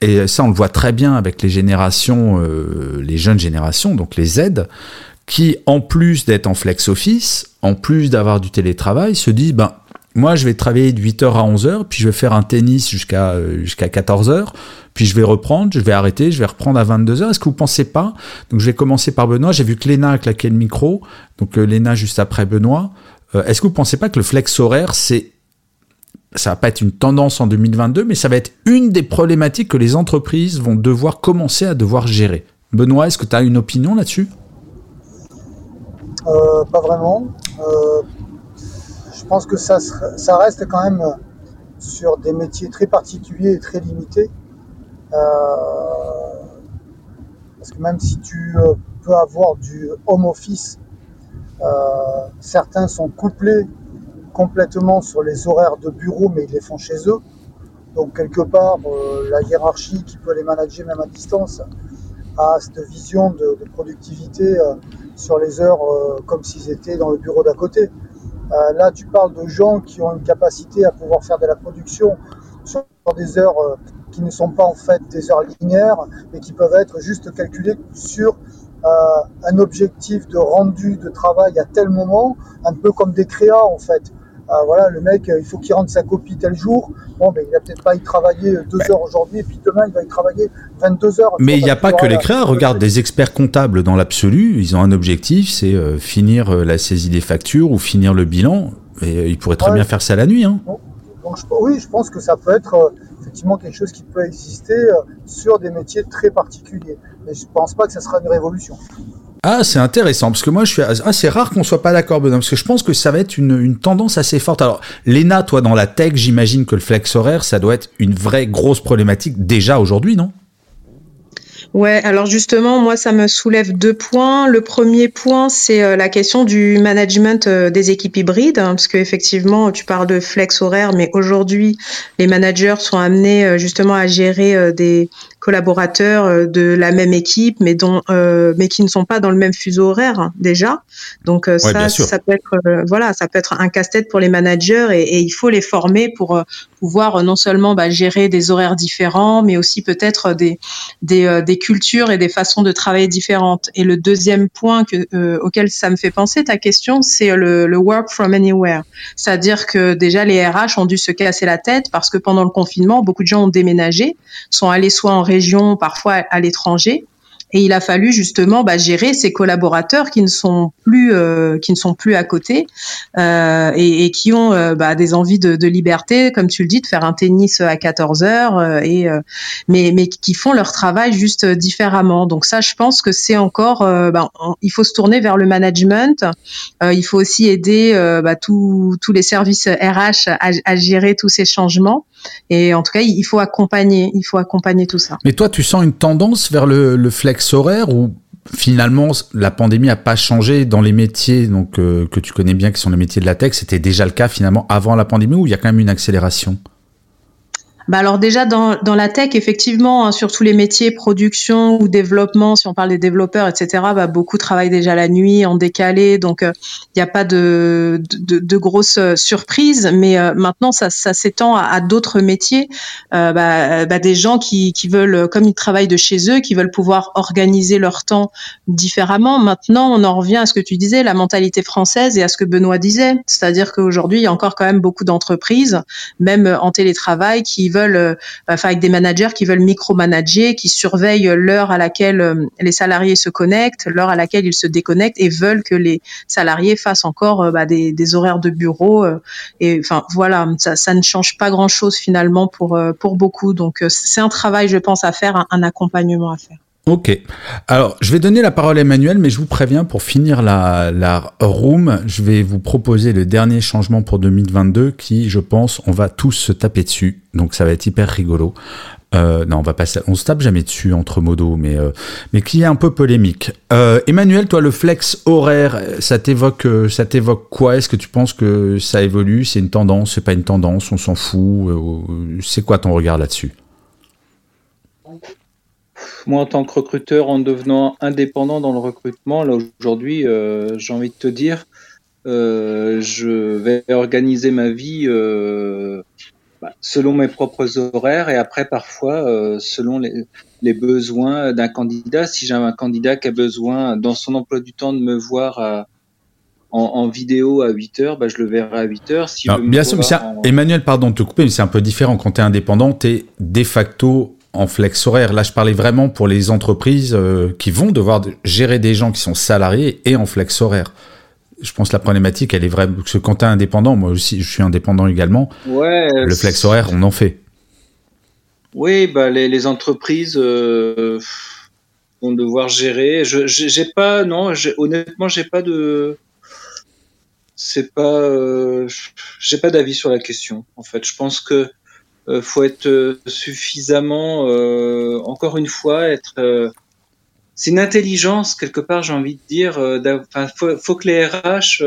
et ça on le voit très bien avec les générations, euh, les jeunes générations, donc les Z, qui en plus d'être en flex office, en plus d'avoir du télétravail, se disent ben moi, je vais travailler de 8h à 11h, puis je vais faire un tennis jusqu'à euh, jusqu'à 14h, puis je vais reprendre, je vais arrêter, je vais reprendre à 22h. Est-ce que vous pensez pas? Donc, je vais commencer par Benoît. J'ai vu que Léna a claqué le micro, donc euh, Léna juste après Benoît. Euh, est-ce que vous pensez pas que le flex horaire, c'est ça va pas être une tendance en 2022, mais ça va être une des problématiques que les entreprises vont devoir commencer à devoir gérer? Benoît, est-ce que tu as une opinion là-dessus? Pas vraiment pense que ça, reste quand même sur des métiers très particuliers et très limités. Euh, parce que même si tu euh, peux avoir du home office, euh, certains sont couplés complètement sur les horaires de bureau, mais ils les font chez eux. Donc quelque part, la hiérarchie qui peut les manager même à distance a cette vision de productivité sur les heures comme s'ils étaient dans le bureau d'à côté. Euh, là, tu parles de gens qui ont une capacité à pouvoir faire de la production sur des heures euh, qui ne sont pas en fait des heures linéaires, mais qui peuvent être juste calculées sur euh, un objectif de rendu de travail à tel moment, un peu comme des créas en fait. Euh, voilà, le mec, euh, il faut qu'il rende sa copie tel jour. Bon, ben, il va peut-être pas y travailler deux heures aujourd'hui, et puis demain, il va y travailler 22 heures. Mais il n'y a pas que les créas. Regarde, des experts comptables dans l'absolu, ils ont un objectif, c'est euh, finir la saisie des factures ou finir le bilan. Et ils pourraient très bien faire ça la nuit. Hein. Donc, oui, je pense que ça peut être effectivement quelque chose qui peut exister sur des métiers très particuliers. Mais je ne pense pas que ça sera une révolution. Ah, c'est intéressant, parce que moi, je suis. C'est rare qu'on soit pas d'accord, Benoît, parce que je pense que ça va être une, une tendance assez forte. Alors, Léna, toi, dans la tech, j'imagine que le flex horaire, ça doit être une vraie grosse problématique déjà aujourd'hui, non? Ouais, alors justement, moi, ça me soulève deux points. Le premier point, c'est euh, la question du management euh, des équipes hybrides, hein, parce qu'effectivement, tu parles de flex horaire, mais aujourd'hui, les managers sont amenés euh, justement à gérer des collaborateurs de la même équipe, mais dont, mais qui ne sont pas dans le même fuseau horaire hein, déjà. Donc ça, ça peut être, voilà, ça peut être un casse-tête pour les managers et, et, il faut les former pour pouvoir non seulement bah, gérer des horaires différents, mais aussi peut-être des des, des cultures et des façons de travailler différentes. Et le deuxième point que, euh, auquel ça me fait penser, ta question, c'est le, le work from anywhere. C'est-à-dire que déjà les RH ont dû se casser la tête parce que pendant le confinement, beaucoup de gens ont déménagé, sont allés soit en région, parfois à l'étranger. Et il a fallu justement bah, gérer ces collaborateurs qui ne sont plus euh, qui ne sont plus à côté euh, et, qui ont euh, bah, des envies de, liberté, comme tu le dis, de faire un tennis à 14 heures, et mais mais qui font leur travail juste différemment. Donc ça, je pense que c'est encore, bah, il faut se tourner vers le management. il faut aussi aider tous les services RH à, à gérer tous ces changements. Et en tout cas, il faut accompagner, il faut accompagner tout ça. Mais toi, tu sens une tendance vers le, le flex horaire ou finalement la pandémie n'a pas changé dans les métiers donc euh, que tu connais bien, qui sont les métiers de la tech C'était déjà le cas finalement avant la pandémie ou il y a quand même une accélération? Bah alors déjà dans, dans la tech, effectivement, hein, sur tous les métiers, production ou développement, si on parle des développeurs, etc., bah, beaucoup travaillent déjà la nuit, en décalé, donc il euh, n'y a pas de, de, de grosses euh, surprises. Mais euh, maintenant, ça, ça s'étend à, à d'autres métiers, bah, bah, des gens qui, qui veulent, comme ils travaillent de chez eux, qui veulent pouvoir organiser leur temps différemment. Maintenant, on en revient à ce que tu disais, la mentalité française et à ce que Benoît disait, c'est-à-dire qu'aujourd'hui, il y a encore quand même beaucoup d'entreprises, même en télétravail, qui veulent, euh, enfin avec des managers qui veulent micromanager, qui surveillent l'heure à laquelle euh, les salariés se connectent, l'heure à laquelle ils se déconnectent et veulent que les salariés fassent encore euh, bah, des, horaires de bureau. et enfin voilà, ça, ne change pas grand-chose finalement pour beaucoup. Donc c'est un travail, je pense, à faire, un accompagnement à faire. Ok. Alors, je vais donner la parole à Emmanuel, mais je vous préviens, pour finir la, la room, je vais vous proposer le dernier changement pour 2022 qui, je pense, on va tous se taper dessus. Donc, ça va être hyper rigolo. Euh, non, on va pas, on se tape jamais dessus entre modos, mais euh, mais qui est un peu polémique. Euh, Emmanuel, toi, le flex horaire, ça t'évoque, euh, ça t'évoque quoi? Est-ce que tu penses que ça évolue? C'est une tendance C'est pas une tendance On s'en fout euh, C'est quoi ton regard là-dessus? Moi, en tant que recruteur, en devenant indépendant dans le recrutement, là aujourd'hui, euh, j'ai envie de te dire, euh, je vais organiser ma vie euh, bah, selon mes propres horaires et après parfois selon les, les besoins d'un candidat. Si j'ai un candidat qui a besoin dans son emploi du temps de me voir à, en, en, vidéo à 8 heures, bah, je le verrai à 8 heures. Si Alors, bien sûr, en... Emmanuel, pardon de te couper, mais c'est un peu différent. Quand tu es indépendant, tu es de facto en flex horaire. Là, je parlais vraiment pour les entreprises euh, qui vont devoir gérer des gens qui sont salariés et en flex horaire. Je pense que la problématique, elle est vraie. Parce que quand tu es indépendant, moi aussi, je suis indépendant également. Ouais, le flex horaire, on en fait. Oui, bah, les, les entreprises euh, vont devoir gérer. Je j'ai pas, non, honnêtement, j'ai pas de. C'est pas. Euh, j'ai pas d'avis sur la question. En fait, je pense que euh, faut être euh, suffisamment, euh, encore une fois, être. Euh, c'est une intelligence quelque part, j'ai envie de dire. Enfin, faut, faut, que les RH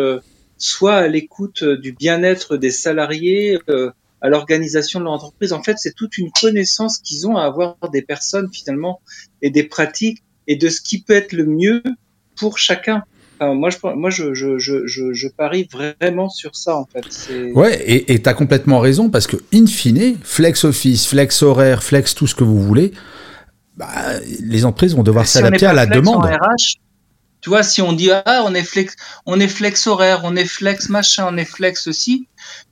soient à l'écoute du bien-être des salariés, à l'organisation de l'entreprise. En fait, c'est toute une connaissance qu'ils ont à avoir des personnes finalement et des pratiques et de ce qui peut être le mieux pour chacun. Enfin, moi, je, moi je, je, je, je, parie vraiment sur ça, en fait. Ouais, et tu as complètement raison, parce que, in fine, flex office, flex horaire, flex tout ce que vous voulez, bah, les entreprises vont devoir s'adapter à la demande. RH, tu vois, si on dit, ah, on est flex, on est flex horaire, on est flex machin, on est flex aussi,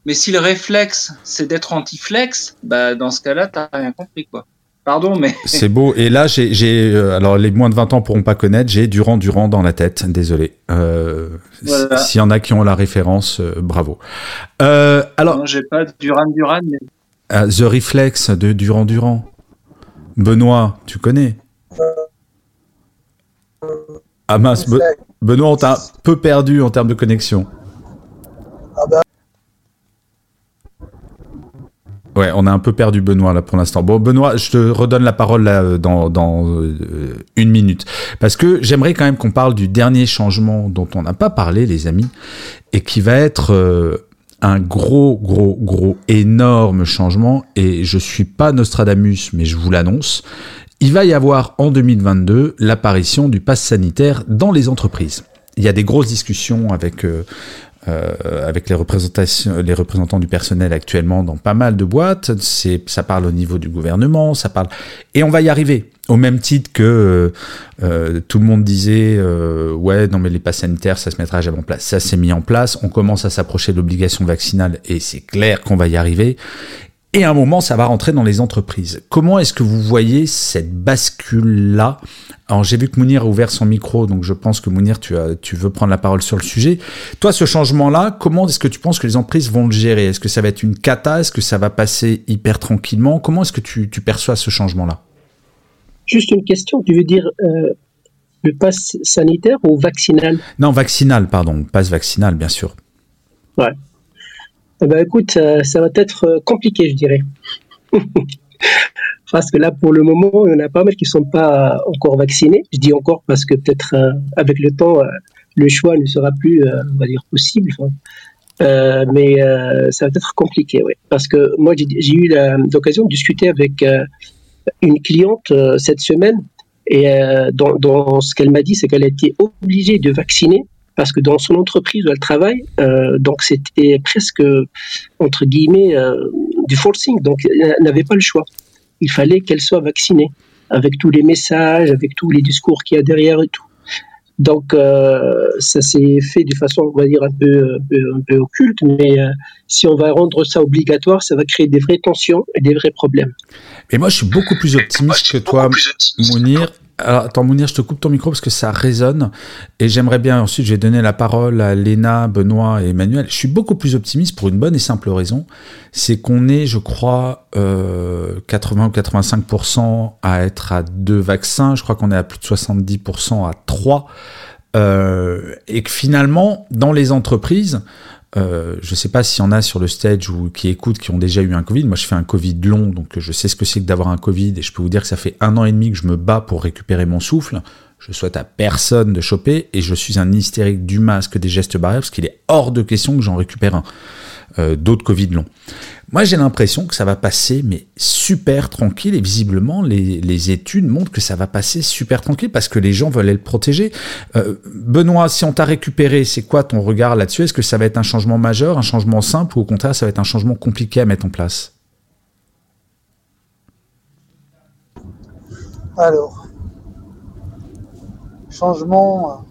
mais si le réflexe, c'est d'être anti-flex, bah, dans ce cas-là, t'as rien compris, quoi. Pardon, mais. C'est beau. Et là, j'ai. Euh, alors, les moins de 20 ans pourront pas connaître, j'ai Durand Durand dans la tête. Désolé. Euh, voilà. S'il y en a qui ont la référence, euh, bravo. Euh, alors. Non, j'ai pas Durand Durand, mais. Uh, The Reflex de Durand Durand. Benoît, tu connais? Ah mince, Be Benoît, on t'a un peu perdu en termes de connexion. Ah bah. Ouais, on a un peu perdu Benoît là pour l'instant. Bon, Benoît, je te redonne la parole là dans, euh, une minute. Parce que j'aimerais quand même qu'on parle du dernier changement dont on n'a pas parlé, les amis, et qui va être euh, un gros, gros, gros, énorme changement. Et je suis pas Nostradamus, mais je vous l'annonce. Il va y avoir en 2022 l'apparition du pass sanitaire dans les entreprises. Il y a des grosses discussions avec euh, euh, avec les, représentations, les représentants du personnel actuellement dans pas mal de boîtes. C'est, ça parle au niveau du gouvernement, ça parle, et on va y arriver. Au même titre que euh, euh, tout le monde disait, euh, ouais, non mais les passes sanitaires, ça se mettra jamais en place. Ça s'est mis en place. On commence à s'approcher de l'obligation vaccinale, et c'est clair qu'on va y arriver. Et à un moment, ça va rentrer dans les entreprises. Comment est-ce que vous voyez cette bascule-là Alors, j'ai vu que Mounir a ouvert son micro, donc je pense que Mounir, tu, as, tu veux prendre la parole sur le sujet. Toi, ce changement-là, comment est-ce que tu penses que les entreprises vont le gérer? Est-ce que ça va être une cata? Est-ce que ça va passer hyper tranquillement? Comment est-ce que tu, tu, perçois ce changement-là? Juste une question, tu veux dire euh, le pass sanitaire ou vaccinal? Non, vaccinal, pardon, passe vaccinal, bien sûr. Ouais. Ben, écoute, ça, ça va être euh, compliqué, je dirais. parce que là, pour le moment, il y en a pas mal qui ne sont pas encore vaccinés. Je dis encore parce que peut-être euh, avec le temps, euh, le choix ne sera plus, on va dire, possible. Euh, mais euh, ça va être compliqué, oui. Parce que moi, j'ai eu l'occasion de discuter avec euh, une cliente euh, cette semaine. Et euh, dans, ce qu'elle m'a dit, c'est qu'elle a été obligée de vacciner parce que dans son entreprise où elle travaille, donc c'était presque, entre guillemets, du forcing. Donc, elle n'avait pas le choix. Il fallait qu'elle soit vaccinée avec tous les messages, avec tous les discours qu'il y a derrière et tout. Donc, euh, ça s'est fait de façon, on va dire, un peu, un peu, un peu occulte, mais euh, si on va rendre ça obligatoire, ça va créer des vraies tensions et des vrais problèmes. Et moi, je suis beaucoup plus optimiste que toi, Mounir, alors, attends, Mounir, je te coupe ton micro parce que ça résonne. Et j'aimerais bien, ensuite, je vais donner la parole à Léna, Benoît et Emmanuel. Je suis beaucoup plus optimiste pour une bonne et simple raison. C'est qu'on est, je crois, euh, 80 ou 85% à être à deux vaccins. Je crois qu'on est à plus de 70% à trois. Euh, et que finalement, dans les entreprises, euh, je ne sais pas s'il y en a sur le stage ou qui écoutent qui ont déjà eu un Covid. Moi, je fais un Covid long, donc je sais ce que c'est que d'avoir un Covid et je peux vous dire que ça fait un an et demi que je me bats pour récupérer mon souffle. Je souhaite à personne de choper et je suis un hystérique du masque, des gestes barrières, parce qu'il est hors de question que j'en récupère un. Euh, d'autres Covid longs. Moi, j'ai l'impression que ça va passer, mais super tranquille. Et visiblement, les, études montrent que ça va passer super tranquille parce que les gens veulent être protégés. Euh, Benoît, si on t'a récupéré, c'est quoi ton regard là-dessus? Est-ce que ça va être un changement majeur, un changement simple, ou au contraire, ça va être un changement compliqué à mettre en place? Alors, changement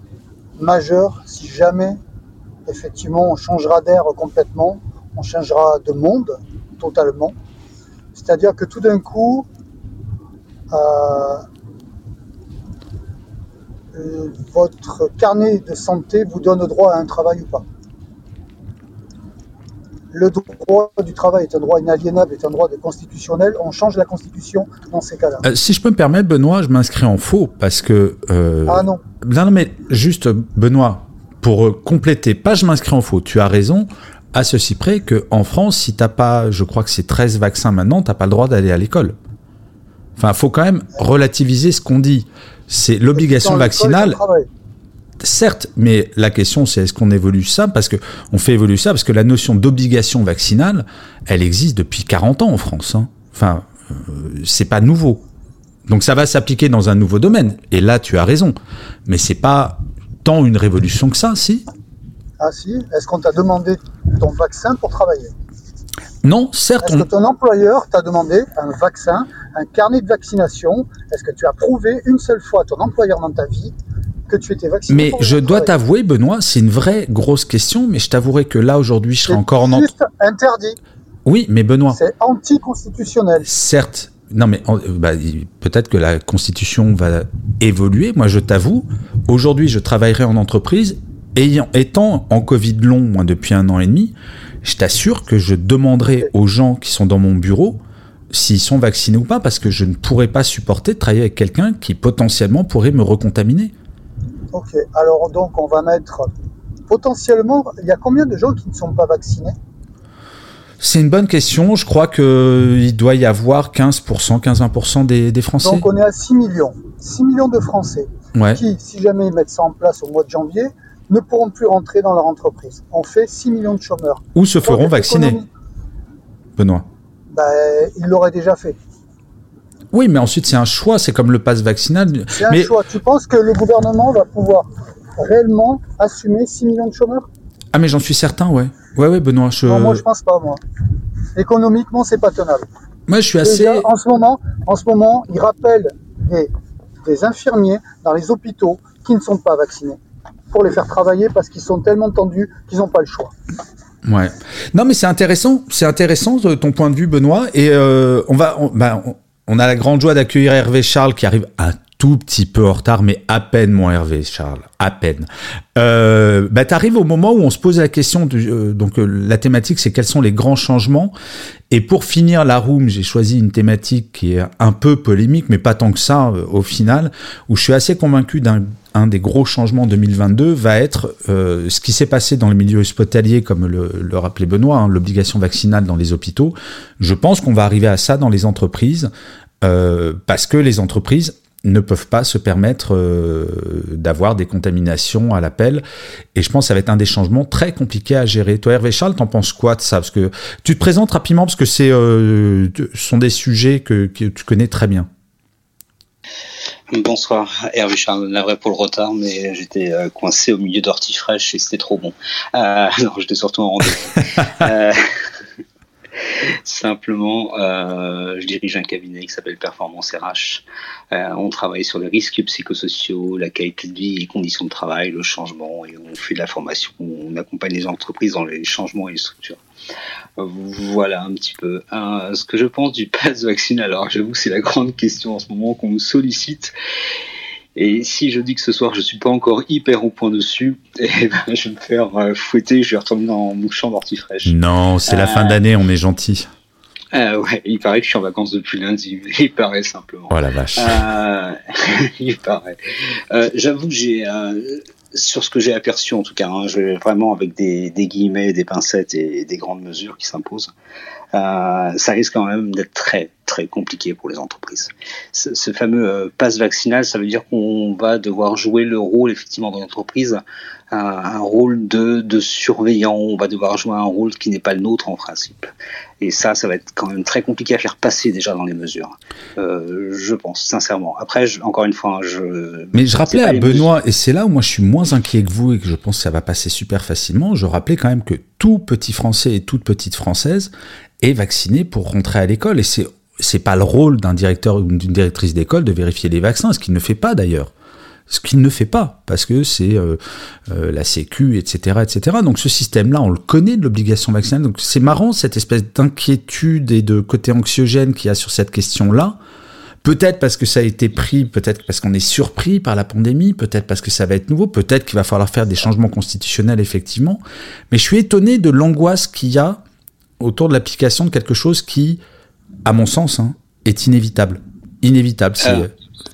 majeur, si jamais effectivement, on changera d'air complètement, on changera de monde totalement. C'est-à-dire que tout d'un coup, euh, euh, votre carnet de santé vous donne droit à un travail ou pas. Le droit du travail est un droit inaliénable, est un droit de constitutionnel. On change la constitution dans ces cas-là. Euh, si je peux me permettre, Benoît, je m'inscris en faux parce que. ah non. Non, mais juste, Benoît, pour compléter, pas je m'inscris en faux, tu as raison, à ceci près qu'en France, si t'as pas, je crois que c'est 13 vaccins maintenant, t'as pas le droit d'aller à l'école. Enfin, faut quand même relativiser ce qu'on dit. C'est l'obligation vaccinale. Certes, mais la question c'est est-ce qu'on évolue ça? Parce que on fait évoluer ça parce que la notion d'obligation vaccinale, elle existe depuis 40 ans en France. Hein. Enfin, euh, c'est pas nouveau. Donc ça va s'appliquer dans un nouveau domaine. Et là, tu as raison. Mais c'est pas tant une révolution que ça, si? Ah si Est-ce qu'on t'a demandé ton vaccin pour travailler Non, certes. Est-ce que ton employeur t'a demandé un vaccin, un carnet de vaccination? Est-ce que tu as prouvé une seule fois à ton employeur dans ta vie que tu étais vacciné Mais je dois t'avouer, Benoît, c'est une vraie grosse question, mais je t'avouerai que là, aujourd'hui, je serai encore en... C'est juste interdit. Oui, mais Benoît... C'est anticonstitutionnel. Certes, non, mais bah, peut-être que la Constitution va évoluer. Moi, je t'avoue, aujourd'hui, je travaillerai en entreprise. Ayant, étant en Covid long, moi, depuis un an et demi, je t'assure que je demanderai aux gens qui sont dans mon bureau s'ils sont vaccinés ou pas, parce que je ne pourrais pas supporter de travailler avec quelqu'un qui potentiellement pourrait me recontaminer. Ok, alors donc on va mettre potentiellement, il y a combien de gens qui ne sont pas vaccinés? C'est une bonne question. Je crois qu'il doit y avoir 15%, 15-20% des, des, Français. Donc on est à 6 millions. 6 millions de Français qui, si jamais ils mettent ça en place au mois de janvier, ne pourront plus rentrer dans leur entreprise. On fait 6 millions de chômeurs. Ou se feront vacciner. Benoît. Ben, ils l'auraient déjà fait. Oui, mais ensuite c'est un choix, c'est comme le pass vaccinal. C'est un choix. Tu penses que le gouvernement va pouvoir réellement assumer 6 millions de chômeurs? Ah mais j'en suis certain, ouais. Ouais, ouais, Benoît. Je... Non, moi, je pense pas, moi. Économiquement, c'est pas tenable. Moi, je suis assez. en ce moment, en ce moment, ils rappellent des, des infirmiers dans les hôpitaux qui ne sont pas vaccinés pour les faire travailler parce qu'ils sont tellement tendus qu'ils n'ont pas le choix. Ouais. Non, mais c'est intéressant. C'est intéressant ton point de vue, Benoît. Et euh, on va, bah, on, on, a la grande joie d'accueillir Hervé Charles qui arrive un tout petit peu en retard, mais à peine, mon Hervé, Charles, à peine. Euh, bah, t'arrives au moment où on se pose la question, de, euh, donc euh, la thématique, c'est quels sont les grands changements. Et pour finir la room, j'ai choisi une thématique qui est un peu polémique, mais pas tant que ça euh, au final, où je suis assez convaincu d'un un des gros changements 2022 va être euh, ce qui s'est passé dans le milieu hospitalier, comme le, le rappelait Benoît, hein, l'obligation vaccinale dans les hôpitaux. Je pense qu'on va arriver à ça dans les entreprises, euh, parce que les entreprises ne peuvent pas se permettre euh, d'avoir des contaminations à l'appel. Et je pense que ça va être un des changements très compliqués à gérer. Toi, Hervé Charles, t'en penses quoi de ça? Parce que tu te présentes rapidement parce que c'est, euh, ce sont des sujets que, que tu connais très bien. Bonsoir, Hervé Charles, vrai pour le retard, mais j'étais euh, coincé au milieu d'ortie fraîche et c'était trop bon. Euh, non, j'étais surtout en rendez-vous. simplement, euh, je dirige un cabinet qui s'appelle Performance RH. Euh, on travaille sur les risques psychosociaux, la qualité de vie, les conditions de travail, le changement, et on fait de la formation, on accompagne les entreprises dans les changements et les structures. Voilà un petit peu. Euh, ce que je pense du pass vaccin, alors j'avoue c'est la grande question en ce moment qu'on me sollicite. Et si je dis que ce soir je suis pas encore hyper au point dessus, eh ben, je vais me faire euh, fouetter, je vais retourner dans mon champ. Non, c'est la fin Euh, d'année, on est gentil. Euh, ouais, il paraît que je suis en vacances depuis lundi. Il paraît simplement. Oh la vache. Euh, il paraît. J'avoue que j'ai, sur ce que j'ai aperçu en tout cas, hein, je, vraiment avec des, des guillemets, des pincettes et des grandes mesures qui s'imposent, euh, ça risque quand même d'être très très compliqué pour les entreprises. Ce, ce fameux euh, pass vaccinal, ça veut dire qu'on va devoir jouer le rôle effectivement dans l'entreprise, un, un rôle de, de surveillant. On va devoir jouer un rôle qui n'est pas le nôtre en principe. Et ça, ça va être quand même très compliqué à faire passer déjà dans les mesures. Euh, je pense sincèrement. Après, je, encore une fois, je. Mais je rappelais à Benoît, et c'est là où moi je suis moins inquiet que vous et que je pense que ça va passer super facilement, je rappelais quand même que tout petit Français et toute petite Française est vacciné pour rentrer à l'école. Et c'est c'est pas le rôle d'un directeur ou d'une directrice d'école de vérifier les vaccins, ce qu'il ne fait pas d'ailleurs. Ce qu'il ne fait pas, parce que c'est euh, euh, la Sécu, etc., etc. Donc ce système-là, on le connaît de l'obligation vaccinale. Donc c'est marrant cette espèce d'inquiétude et de côté anxiogène qu'il y a sur cette question-là. Peut-être parce que ça a été pris, peut-être parce qu'on est surpris par la pandémie, peut-être parce que ça va être nouveau, peut-être qu'il va falloir faire des changements constitutionnels effectivement. Mais je suis étonné de l'angoisse qu'il y a autour de l'application de quelque chose qui, à mon sens, hein, est inévitable. Inévitable, c'est Euh,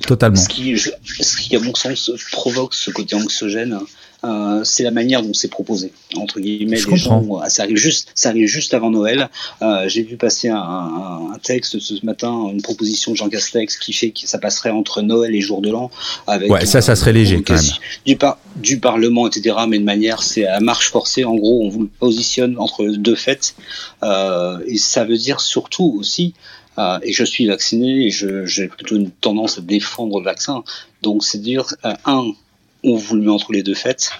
totalement. Ce qui, je- ce qui, à mon sens, provoque ce côté anxiogène, euh, c'est la manière dont c'est proposé. Entre guillemets, Je les gens, comprends. euh, ça arrive juste, ça arrive juste avant Noël. Euh, J'ai vu passer un, un- texte ce matin, une proposition de Jean Castex qui fait que ça passerait entre Noël et jour de l'an. Avec Ouais, ça, ça euh, serait léger, quand convocation Du, par- du Parlement, etc. Mais de manière, c'est à marche forcée. En gros, on vous le positionne entre deux fêtes. Euh, et ça veut dire surtout aussi euh, et je suis vacciné et j'ai plutôt une tendance à défendre le vaccin. Donc c'est dire, euh, un, on vous le met entre les deux fêtes,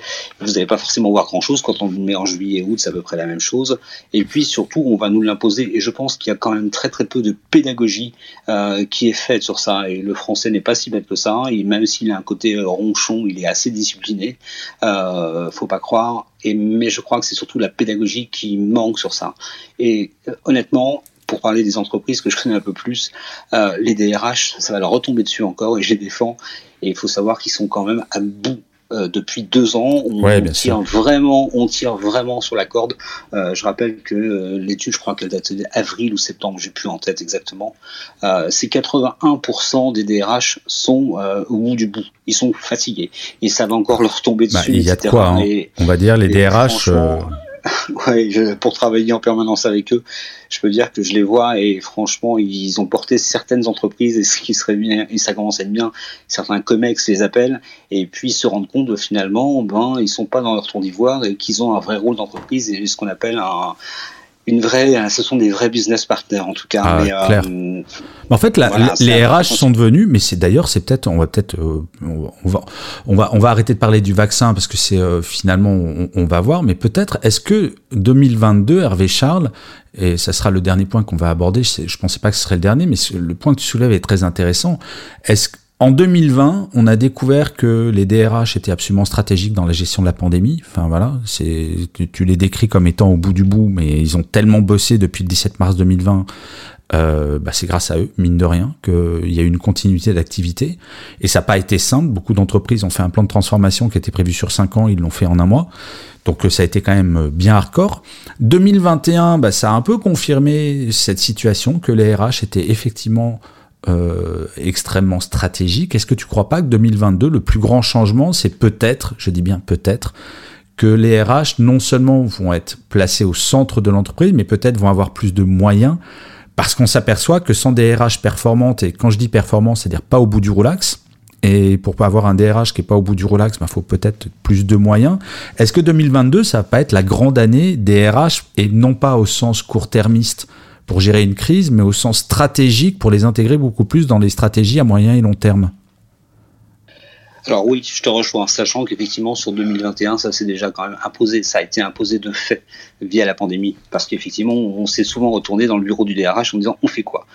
vous n'allez pas forcément voir grand-chose. Quand on vous le met en juillet et août, c'est à peu près la même chose. Et puis surtout, on va nous l'imposer. Et je pense qu'il y a quand même très très peu de pédagogie euh, qui est faite sur ça. Et le français n'est pas si bête que ça. Et même s'il a un côté euh, ronchon, il est assez discipliné. Euh, faut pas croire. Et, mais je crois que c'est surtout la pédagogie qui manque sur ça. Et euh, honnêtement, pour parler des entreprises que je connais un peu plus, euh, les DRH, ça va leur retomber dessus encore et je les défends. Et il faut savoir qu'ils sont quand même à bout. euh, depuis deux ans, on, Ouais, on bien tire vraiment, on tire vraiment sur la corde. Euh, je rappelle que euh, l'étude, je crois qu'elle date d'avril ou septembre, j'ai plus en tête exactement. C'est 81% des DRH sont au bout du bout. Ils sont fatigués et ça va encore leur tomber dessus. Bah, il y a de quoi, hein. Et- On va dire les DRH. pour travailler en permanence avec eux, je peux dire que je les vois et franchement, ils ont porté certaines entreprises et ce qui serait bien, et ça commence à bien, certains COMEX les appellent et puis ils se rendent compte finalement, ben, ils sont pas dans leur tour d'ivoire et qu'ils ont un vrai rôle d'entreprise et ce qu'on appelle un, une vraie, ce sont des vrais business partners en tout cas. Ah, mais, clair. euh, En fait, la- Voilà, les RH sont devenus, mais c'est d'ailleurs, c'est peut-être, on va peut-être, euh, on va, on va, on va arrêter de parler du vaccin parce que c'est euh, finalement, on, on va voir, mais peut-être, est-ce que 2022, Hervé Charles, et ça sera le dernier point qu'on va aborder, je, je pensais pas que ce serait le dernier, mais le point que tu soulèves est très intéressant. Est-ce qu'en 2020, on a découvert que les DRH étaient absolument stratégiques dans la gestion de la pandémie. Enfin voilà, tu, les décris comme étant au bout du bout, mais ils ont tellement bossé depuis le 17 mars 2020 euh, bah, c'est grâce à eux, mine de rien, qu'il y a eu une continuité d'activité. Et ça n'a pas été simple. Beaucoup d'entreprises ont fait un plan de transformation qui était prévu sur 5 ans, ils l'ont fait en un mois. Donc euh, ça a été quand même bien hardcore. 2021, bah, ça a un peu confirmé cette situation que les RH étaient effectivement euh, extrêmement stratégiques. Est-ce que tu crois pas que 2022, le plus grand changement, c'est peut-être, je dis bien peut-être, que les RH non seulement vont être placés au centre de l'entreprise, mais peut-être vont avoir plus de moyens Parce qu'on s'aperçoit que sans des RH performantes, et quand je dis performant, c'est-à-dire pas au bout du roulax, et pour pas avoir un DRH qui est pas au bout du relax, il bah, faut peut-être plus de moyens. Est-ce que 2022, ça va pas être la grande année des RH et non pas au sens court-termiste? Pour gérer une crise, mais au sens stratégique pour les intégrer beaucoup plus dans les stratégies à moyen et long terme alors oui, je te rejoins, sachant qu'effectivement sur 2021, ça s'est déjà quand même imposé, ça a été imposé de fait via la pandémie, parce qu'effectivement, on s'est souvent retourné dans le bureau du DRH en disant on fait quoi?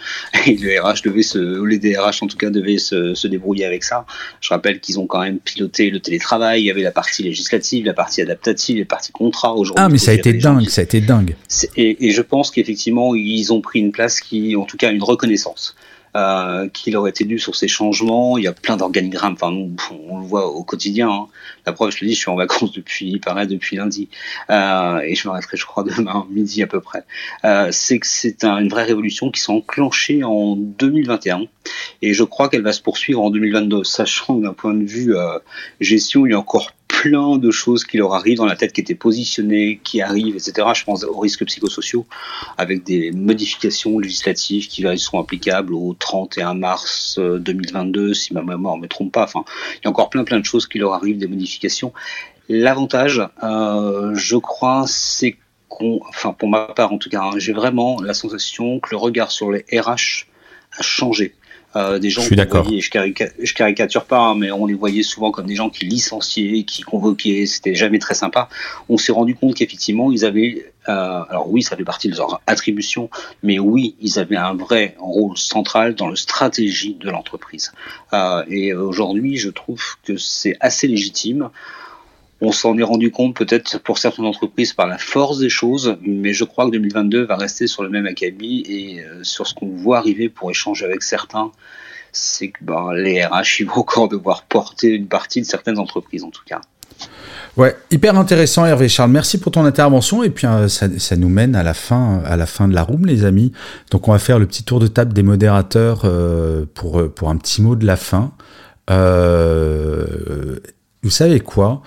Et le RH devait se, les DRH en tout cas devaient se, se débrouiller avec ça. Je rappelle qu'ils ont quand même piloté le télétravail, il y avait la partie législative, la partie adaptative, la partie contrat. Aujourd'hui, ah mais ça a été dingue, ça a été dingue. Et, et je pense qu'effectivement, ils ont pris une place qui, en tout cas, une reconnaissance. Euh, qu'il aurait été dû sur ces changements. Il y a plein d'organigrammes. Enfin, on le voit au quotidien. Hein. La preuve, je te dis, je suis en vacances depuis, pareil, depuis lundi, euh, et je m'arrêterai, je crois, demain midi à peu près. Euh, c'est que c'est une vraie révolution qui s'est enclenchée en 2021, et je crois qu'elle va se poursuivre en 2022, sachant d'un point de vue gestion, il y a encore plein de choses qui leur arrivent dans la tête, qui étaient positionnées, qui arrivent, etc. Je pense aux risques psychosociaux, avec des modifications législatives qui seront applicables au 31 mars 2022, euh, si ma mémoire ne me trompe pas. Enfin, il y a encore plein plein de choses qui leur arrivent, des modifications. L'avantage, euh, je crois, c'est qu'on, enfin pour ma part en tout cas, hein, j'ai vraiment la sensation que le regard sur les RH a changé. Euh, des gens je suis d'accord. Je, caricature pas, hein, mais on les voyait souvent comme des gens qui licenciaient, qui convoquaient, c'était jamais très sympa. On s'est rendu compte qu'effectivement, ils avaient, euh, alors oui, ça fait partie de leur attribution, mais oui, ils avaient un vrai rôle central dans la stratégie de l'entreprise. Euh, et aujourd'hui, je trouve que c'est assez légitime. On s'en est rendu compte peut-être pour certaines entreprises par la force des choses, mais je crois que 2022 va rester sur le même acabit et euh, sur ce qu'on voit arriver pour échanger avec certains, c'est que ben, les RH vont encore devoir porter une partie de certaines entreprises en tout cas. Ouais, hyper intéressant Hervé Charles. Merci pour ton intervention et puis euh, ça, nous mène à la fin à la fin de la room les amis. Donc on va faire le petit tour de table des modérateurs euh, pour pour un petit mot de la fin. vous savez quoi?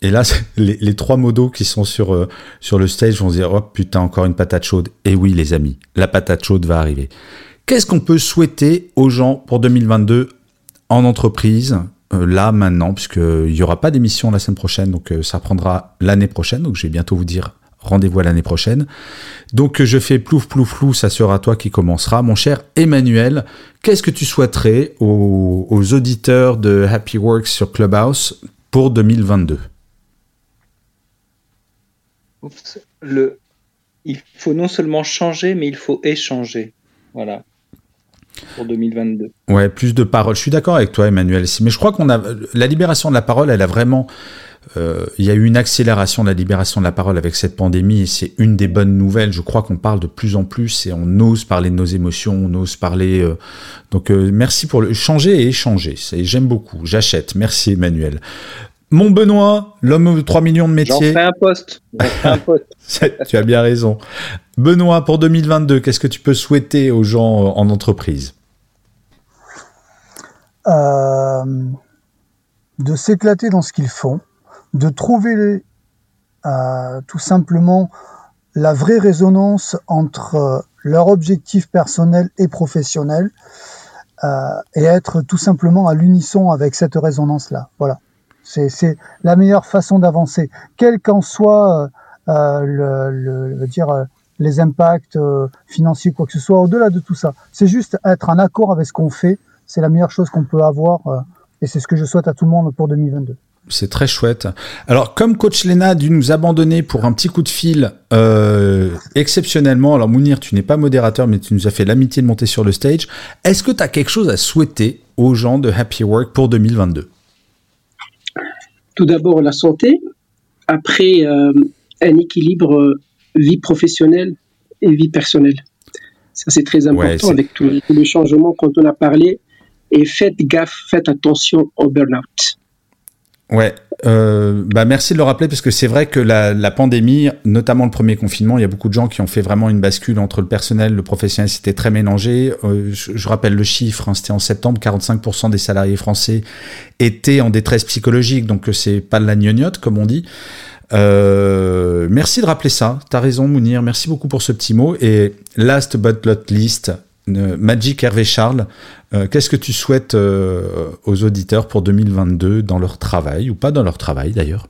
Et là, les, trois modos qui sont sur, euh, sur le stage vont se dire Oh putain, encore une patate chaude. Et oui, les amis, la patate chaude va arriver. Qu'est-ce qu'on peut souhaiter aux gens pour 2022 en entreprise euh, Là, maintenant, puisqu'il n'y aura pas d'émission la semaine prochaine, donc euh, ça prendra l'année prochaine. Donc je vais bientôt vous dire rendez-vous à l'année prochaine. Donc je fais plouf plouf flou, ça sera toi qui commencera. Mon cher Emmanuel, qu'est-ce que tu souhaiterais aux, aux auditeurs de Happy Works sur Clubhouse pour 2022 le, il faut non seulement changer, mais il faut échanger. Voilà. Pour 2022. Ouais, plus de paroles. Je suis d'accord avec toi, Emmanuel. Mais je crois qu'on a. La libération de la parole, elle a vraiment. Euh, il y a eu une accélération de la libération de la parole avec cette pandémie c'est une des bonnes nouvelles. Je crois qu'on parle de plus en plus et on ose parler de nos émotions, on ose parler. Euh, donc euh, merci pour le changer et échanger. J'aime beaucoup. J'achète. Merci Emmanuel. Mon Benoît, l'homme de 3 millions de métiers. J'en fais un poste. un poste. tu as bien raison. Benoît, pour 2022, qu'est-ce que tu peux souhaiter aux gens euh, en entreprise? Euh, De s'éclater dans ce qu'ils font, de trouver euh, tout simplement la vraie résonance entre leur objectif personnel et professionnel et être tout simplement à l'unisson avec cette résonance-là. Voilà. C'est la meilleure façon d'avancer, quel qu'en soit euh, euh, euh, les impacts financiers, quoi que ce soit, au-delà de tout ça. C'est juste être en accord avec ce qu'on fait. C'est la meilleure chose qu'on peut avoir et c'est ce que je souhaite à tout le monde pour 2022. C'est très chouette. Alors, comme coach Lena a dû nous abandonner pour un petit coup de fil exceptionnellement, alors Mounir, tu n'es pas modérateur, mais tu nous as fait l'amitié de monter sur le stage. Est-ce que tu as quelque chose à souhaiter aux gens de Happy Work pour 2022 tout d'abord la santé, après euh, un équilibre euh, vie professionnelle et vie personnelle. Ça, c'est très important avec tous les changements quand on a parlé. Et faites gaffe, faites attention au burn-out. Ouais, Euh, bah merci de le rappeler parce que c'est vrai que la, la, pandémie, notamment le premier confinement, il y a beaucoup de gens qui ont fait vraiment une bascule entre le personnel, le professionnel, c'était très mélangé. Euh, je, je, rappelle le chiffre, hein, c'était en septembre, 45% des salariés français étaient en détresse psychologique, donc c'est pas de la gnognotte comme on dit. Euh, merci de rappeler ça. T'as raison, Mounir. Merci beaucoup pour ce petit mot. Et last but not least, Magic Hervé Charles, euh, qu'est-ce que tu souhaites euh, aux auditeurs pour 2022 dans leur travail, ou pas dans leur travail d'ailleurs?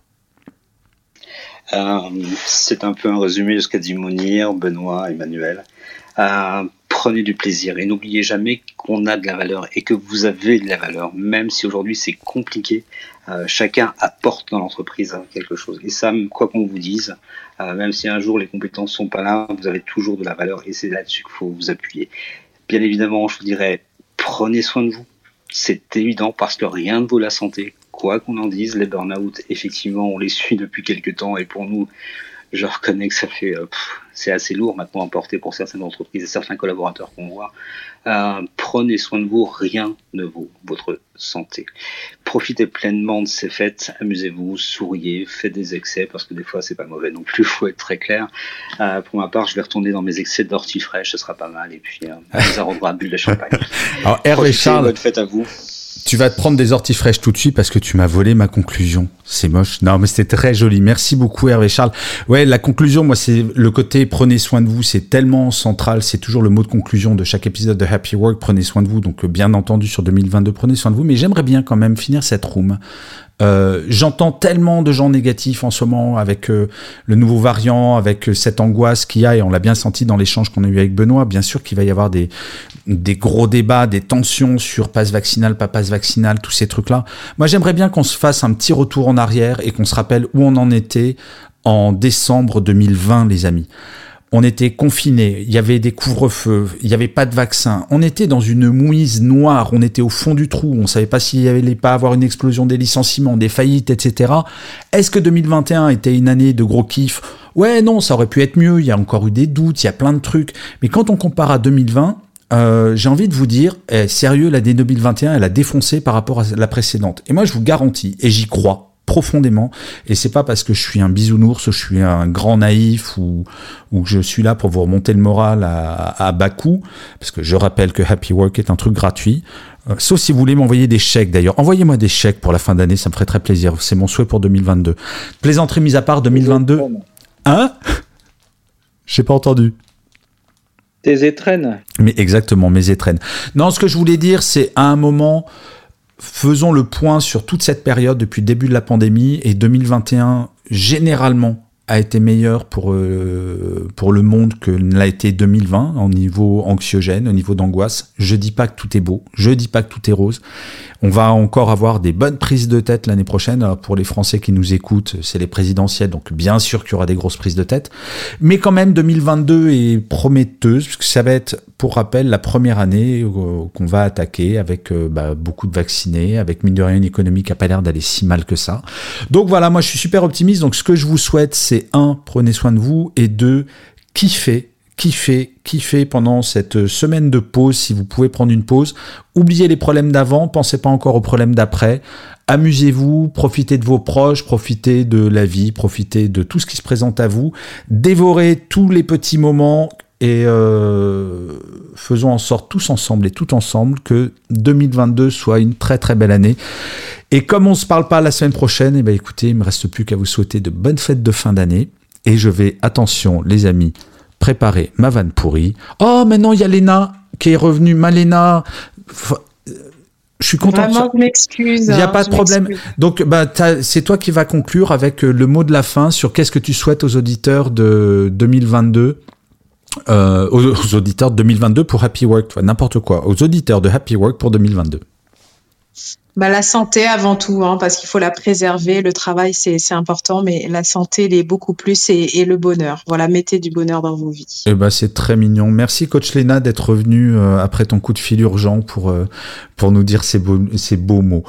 C'est un peu un résumé de ce qu'a dit Mounir, Benoît, Emmanuel. prenez du plaisir et n'oubliez jamais qu'on a de la valeur et que vous avez de la valeur, même si aujourd'hui c'est compliqué. chacun apporte dans l'entreprise quelque chose. Et ça, quoi qu'on vous dise, même si un jour les compétences sont pas là, vous avez toujours de la valeur et c'est là-dessus qu'il faut vous appuyer. Bien évidemment, je vous dirais, prenez soin de vous. C'est évident parce que rien ne vaut la santé. Quoi qu'on en dise, les burn-out, effectivement, on les suit depuis quelques temps et pour nous, je reconnais que ça fait, euh, c'est assez lourd maintenant à porter pour certaines entreprises et certains collaborateurs qu'on voit. Euh, prenez soin de vous, rien ne vaut votre santé. Profitez pleinement de ces fêtes, amusez-vous, souriez, faites des excès parce que des fois c'est pas mauvais non plus, faut être très clair. Euh, pour ma part, je vais retourner dans mes excès d'ortie fraîche, ce sera pas mal et puis euh, on arrosera bulle de champagne. Alors Hervé Charles, bonne fête à vous. Tu vas te prendre des orties fraîches tout de suite parce que tu m'as volé ma conclusion. C'est moche. Non, mais c'était très joli. Merci beaucoup, Hervé Charles. Ouais, la conclusion, moi, c'est le côté prenez soin de vous. C'est tellement central. C'est toujours le mot de conclusion de chaque épisode de Happy Work. Prenez soin de vous. Donc, bien entendu, sur 2022, prenez soin de vous. Mais j'aimerais bien quand même finir cette room euh, J'entends tellement de gens négatifs en ce moment avec euh, le nouveau variant, avec euh, cette angoisse qu'il y a, et on l'a bien senti dans l'échange qu'on a eu avec Benoît. Bien sûr qu'il va y avoir des, des gros débats, des tensions sur passe vaccinal, pas passe vaccinal, tous ces trucs-là. Moi, j'aimerais bien qu'on se fasse un petit retour en arrière et qu'on se rappelle où on en était en décembre 2020, les amis on était confinés, il y avait des couvre-feux, il n'y avait pas de vaccin, on était dans une mouise noire, on était au fond du trou, on savait pas s'il allait pas avoir une explosion des licenciements, des faillites, etc. Est-ce que 2021 était une année de gros kiff? Ouais, non, ça aurait pu être mieux, il y a encore eu des doutes, il y a plein de trucs, mais quand on compare à 2020, euh, j'ai envie de vous dire, eh, sérieux, l'année 2021, elle a défoncé par rapport à la précédente. Et moi, je vous garantis, et j'y crois, profondément. Et c'est pas parce que je suis un bisounours je suis un grand naïf ou, ou que je suis là pour vous remonter le moral à, à bas coût parce que je rappelle que Happy Work est un truc gratuit. Euh, sauf si vous voulez m'envoyer des chèques d'ailleurs. Envoyez-moi des chèques pour la fin d'année ça me ferait très plaisir. C'est mon souhait pour 2022 plaisanterie mise à part 2022 hein? J'ai pas entendu. Tes étrennes. Mais exactement mes étrennes. Non ce que je voulais dire c'est à un moment faisons le point sur toute cette période depuis le début de la pandémie et 2021 généralement a été meilleur pour, euh, pour le monde que l'a été 2020 au niveau anxiogène, au niveau d'angoisse. Je dis pas que tout est beau, je dis pas que tout est rose. On va encore avoir des bonnes prises de tête l'année prochaine. Alors pour les Français qui nous écoutent, c'est les présidentielles, donc bien sûr qu'il y aura des grosses prises de tête. Mais quand même, 2022 est prometteuse, puisque ça va être, pour rappel, la première année euh, qu'on va attaquer avec euh, bah, beaucoup de vaccinés, avec mine de rien une économie qui a pas l'air d'aller si mal que ça. Donc voilà, moi je suis super optimiste. Donc ce que je vous souhaite, c'est un, prenez soin de vous, et deux, kiffez kiffez, kiffez pendant cette semaine de pause, si vous pouvez prendre une pause. Oubliez les problèmes d'avant, pensez pas encore aux problèmes d'après. Amusez-vous, profitez de vos proches, profitez de la vie, profitez de tout ce qui se présente à vous. Dévorez tous les petits moments et euh, faisons en sorte tous ensemble et tout ensemble que 2022 soit une très très belle année. Et comme on se parle pas la semaine prochaine, et eh ben écoutez, il me reste plus qu'à vous souhaiter de bonnes fêtes de fin d'année. Et je vais, attention les amis, préparer ma vanne pourrie. Oh, maintenant il y a Léna qui est revenue. Malena, je suis content. Vraiment, je m'excuse. Il n'y a pas de problème. Donc, bah, c'est toi qui vas conclure avec euh, le mot de la fin sur qu'est-ce que tu souhaites aux auditeurs de 2022. Euh, aux, aux, auditeurs de 2022 pour Happy Work, n'importe quoi, aux auditeurs de Happy Work pour 2022 bah, La santé avant tout, hein, parce qu'il faut la préserver. Le travail, c'est important, mais la santé l'est beaucoup plus et, et, le bonheur. Voilà, mettez du bonheur dans vos vies. Eh ben, c'est très mignon. Merci, coach Lena, d'être revenu euh, après ton coup de fil urgent pour, euh, pour nous dire ces beaux, ces beaux mots.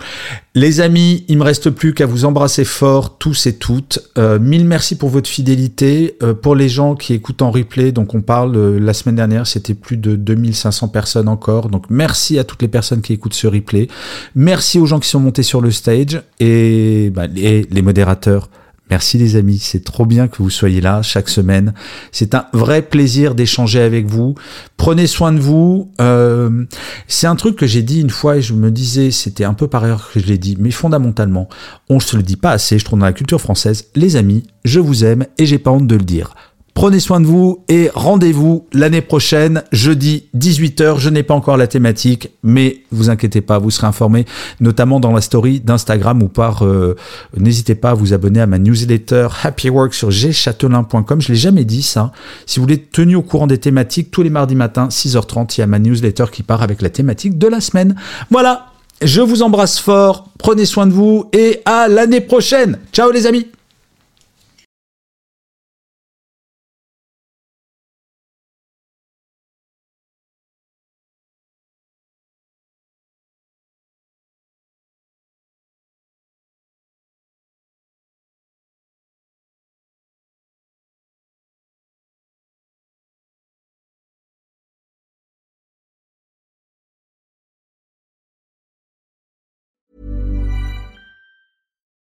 Les amis, il me reste plus qu'à vous embrasser fort, tous et toutes. Euh, mille merci pour votre fidélité. Euh, pour les gens qui écoutent en replay, donc on parle, euh, la semaine dernière, c'était plus de 2500 personnes encore. Donc merci à toutes les personnes qui écoutent ce replay. Merci aux gens qui sont montés sur le stage et bah, les, les modérateurs. Merci les amis, c'est trop bien que vous soyez là chaque semaine. C'est un vrai plaisir d'échanger avec vous. Prenez soin de vous. Euh, c'est un truc que j'ai dit une fois et je me disais, c'était un peu par erreur que je l'ai dit, mais fondamentalement, on ne se le dit pas assez, je trouve dans la culture française. Les amis, je vous aime et j'ai pas honte de le dire. Prenez soin de vous et rendez-vous l'année prochaine, jeudi 18h. Je n'ai pas encore la thématique, mais vous inquiétez pas, vous serez informés, notamment dans la story d'Instagram ou par. euh, N'hésitez pas à vous abonner à ma newsletter Happy Work sur gchatelain.com. Je l'ai jamais dit ça. Si vous voulez être tenu au courant des thématiques, tous les mardis matins, 6h30, il y a ma newsletter qui part avec la thématique de la semaine. Voilà. Je vous embrasse fort. Prenez soin de vous et à l'année prochaine. Ciao les amis.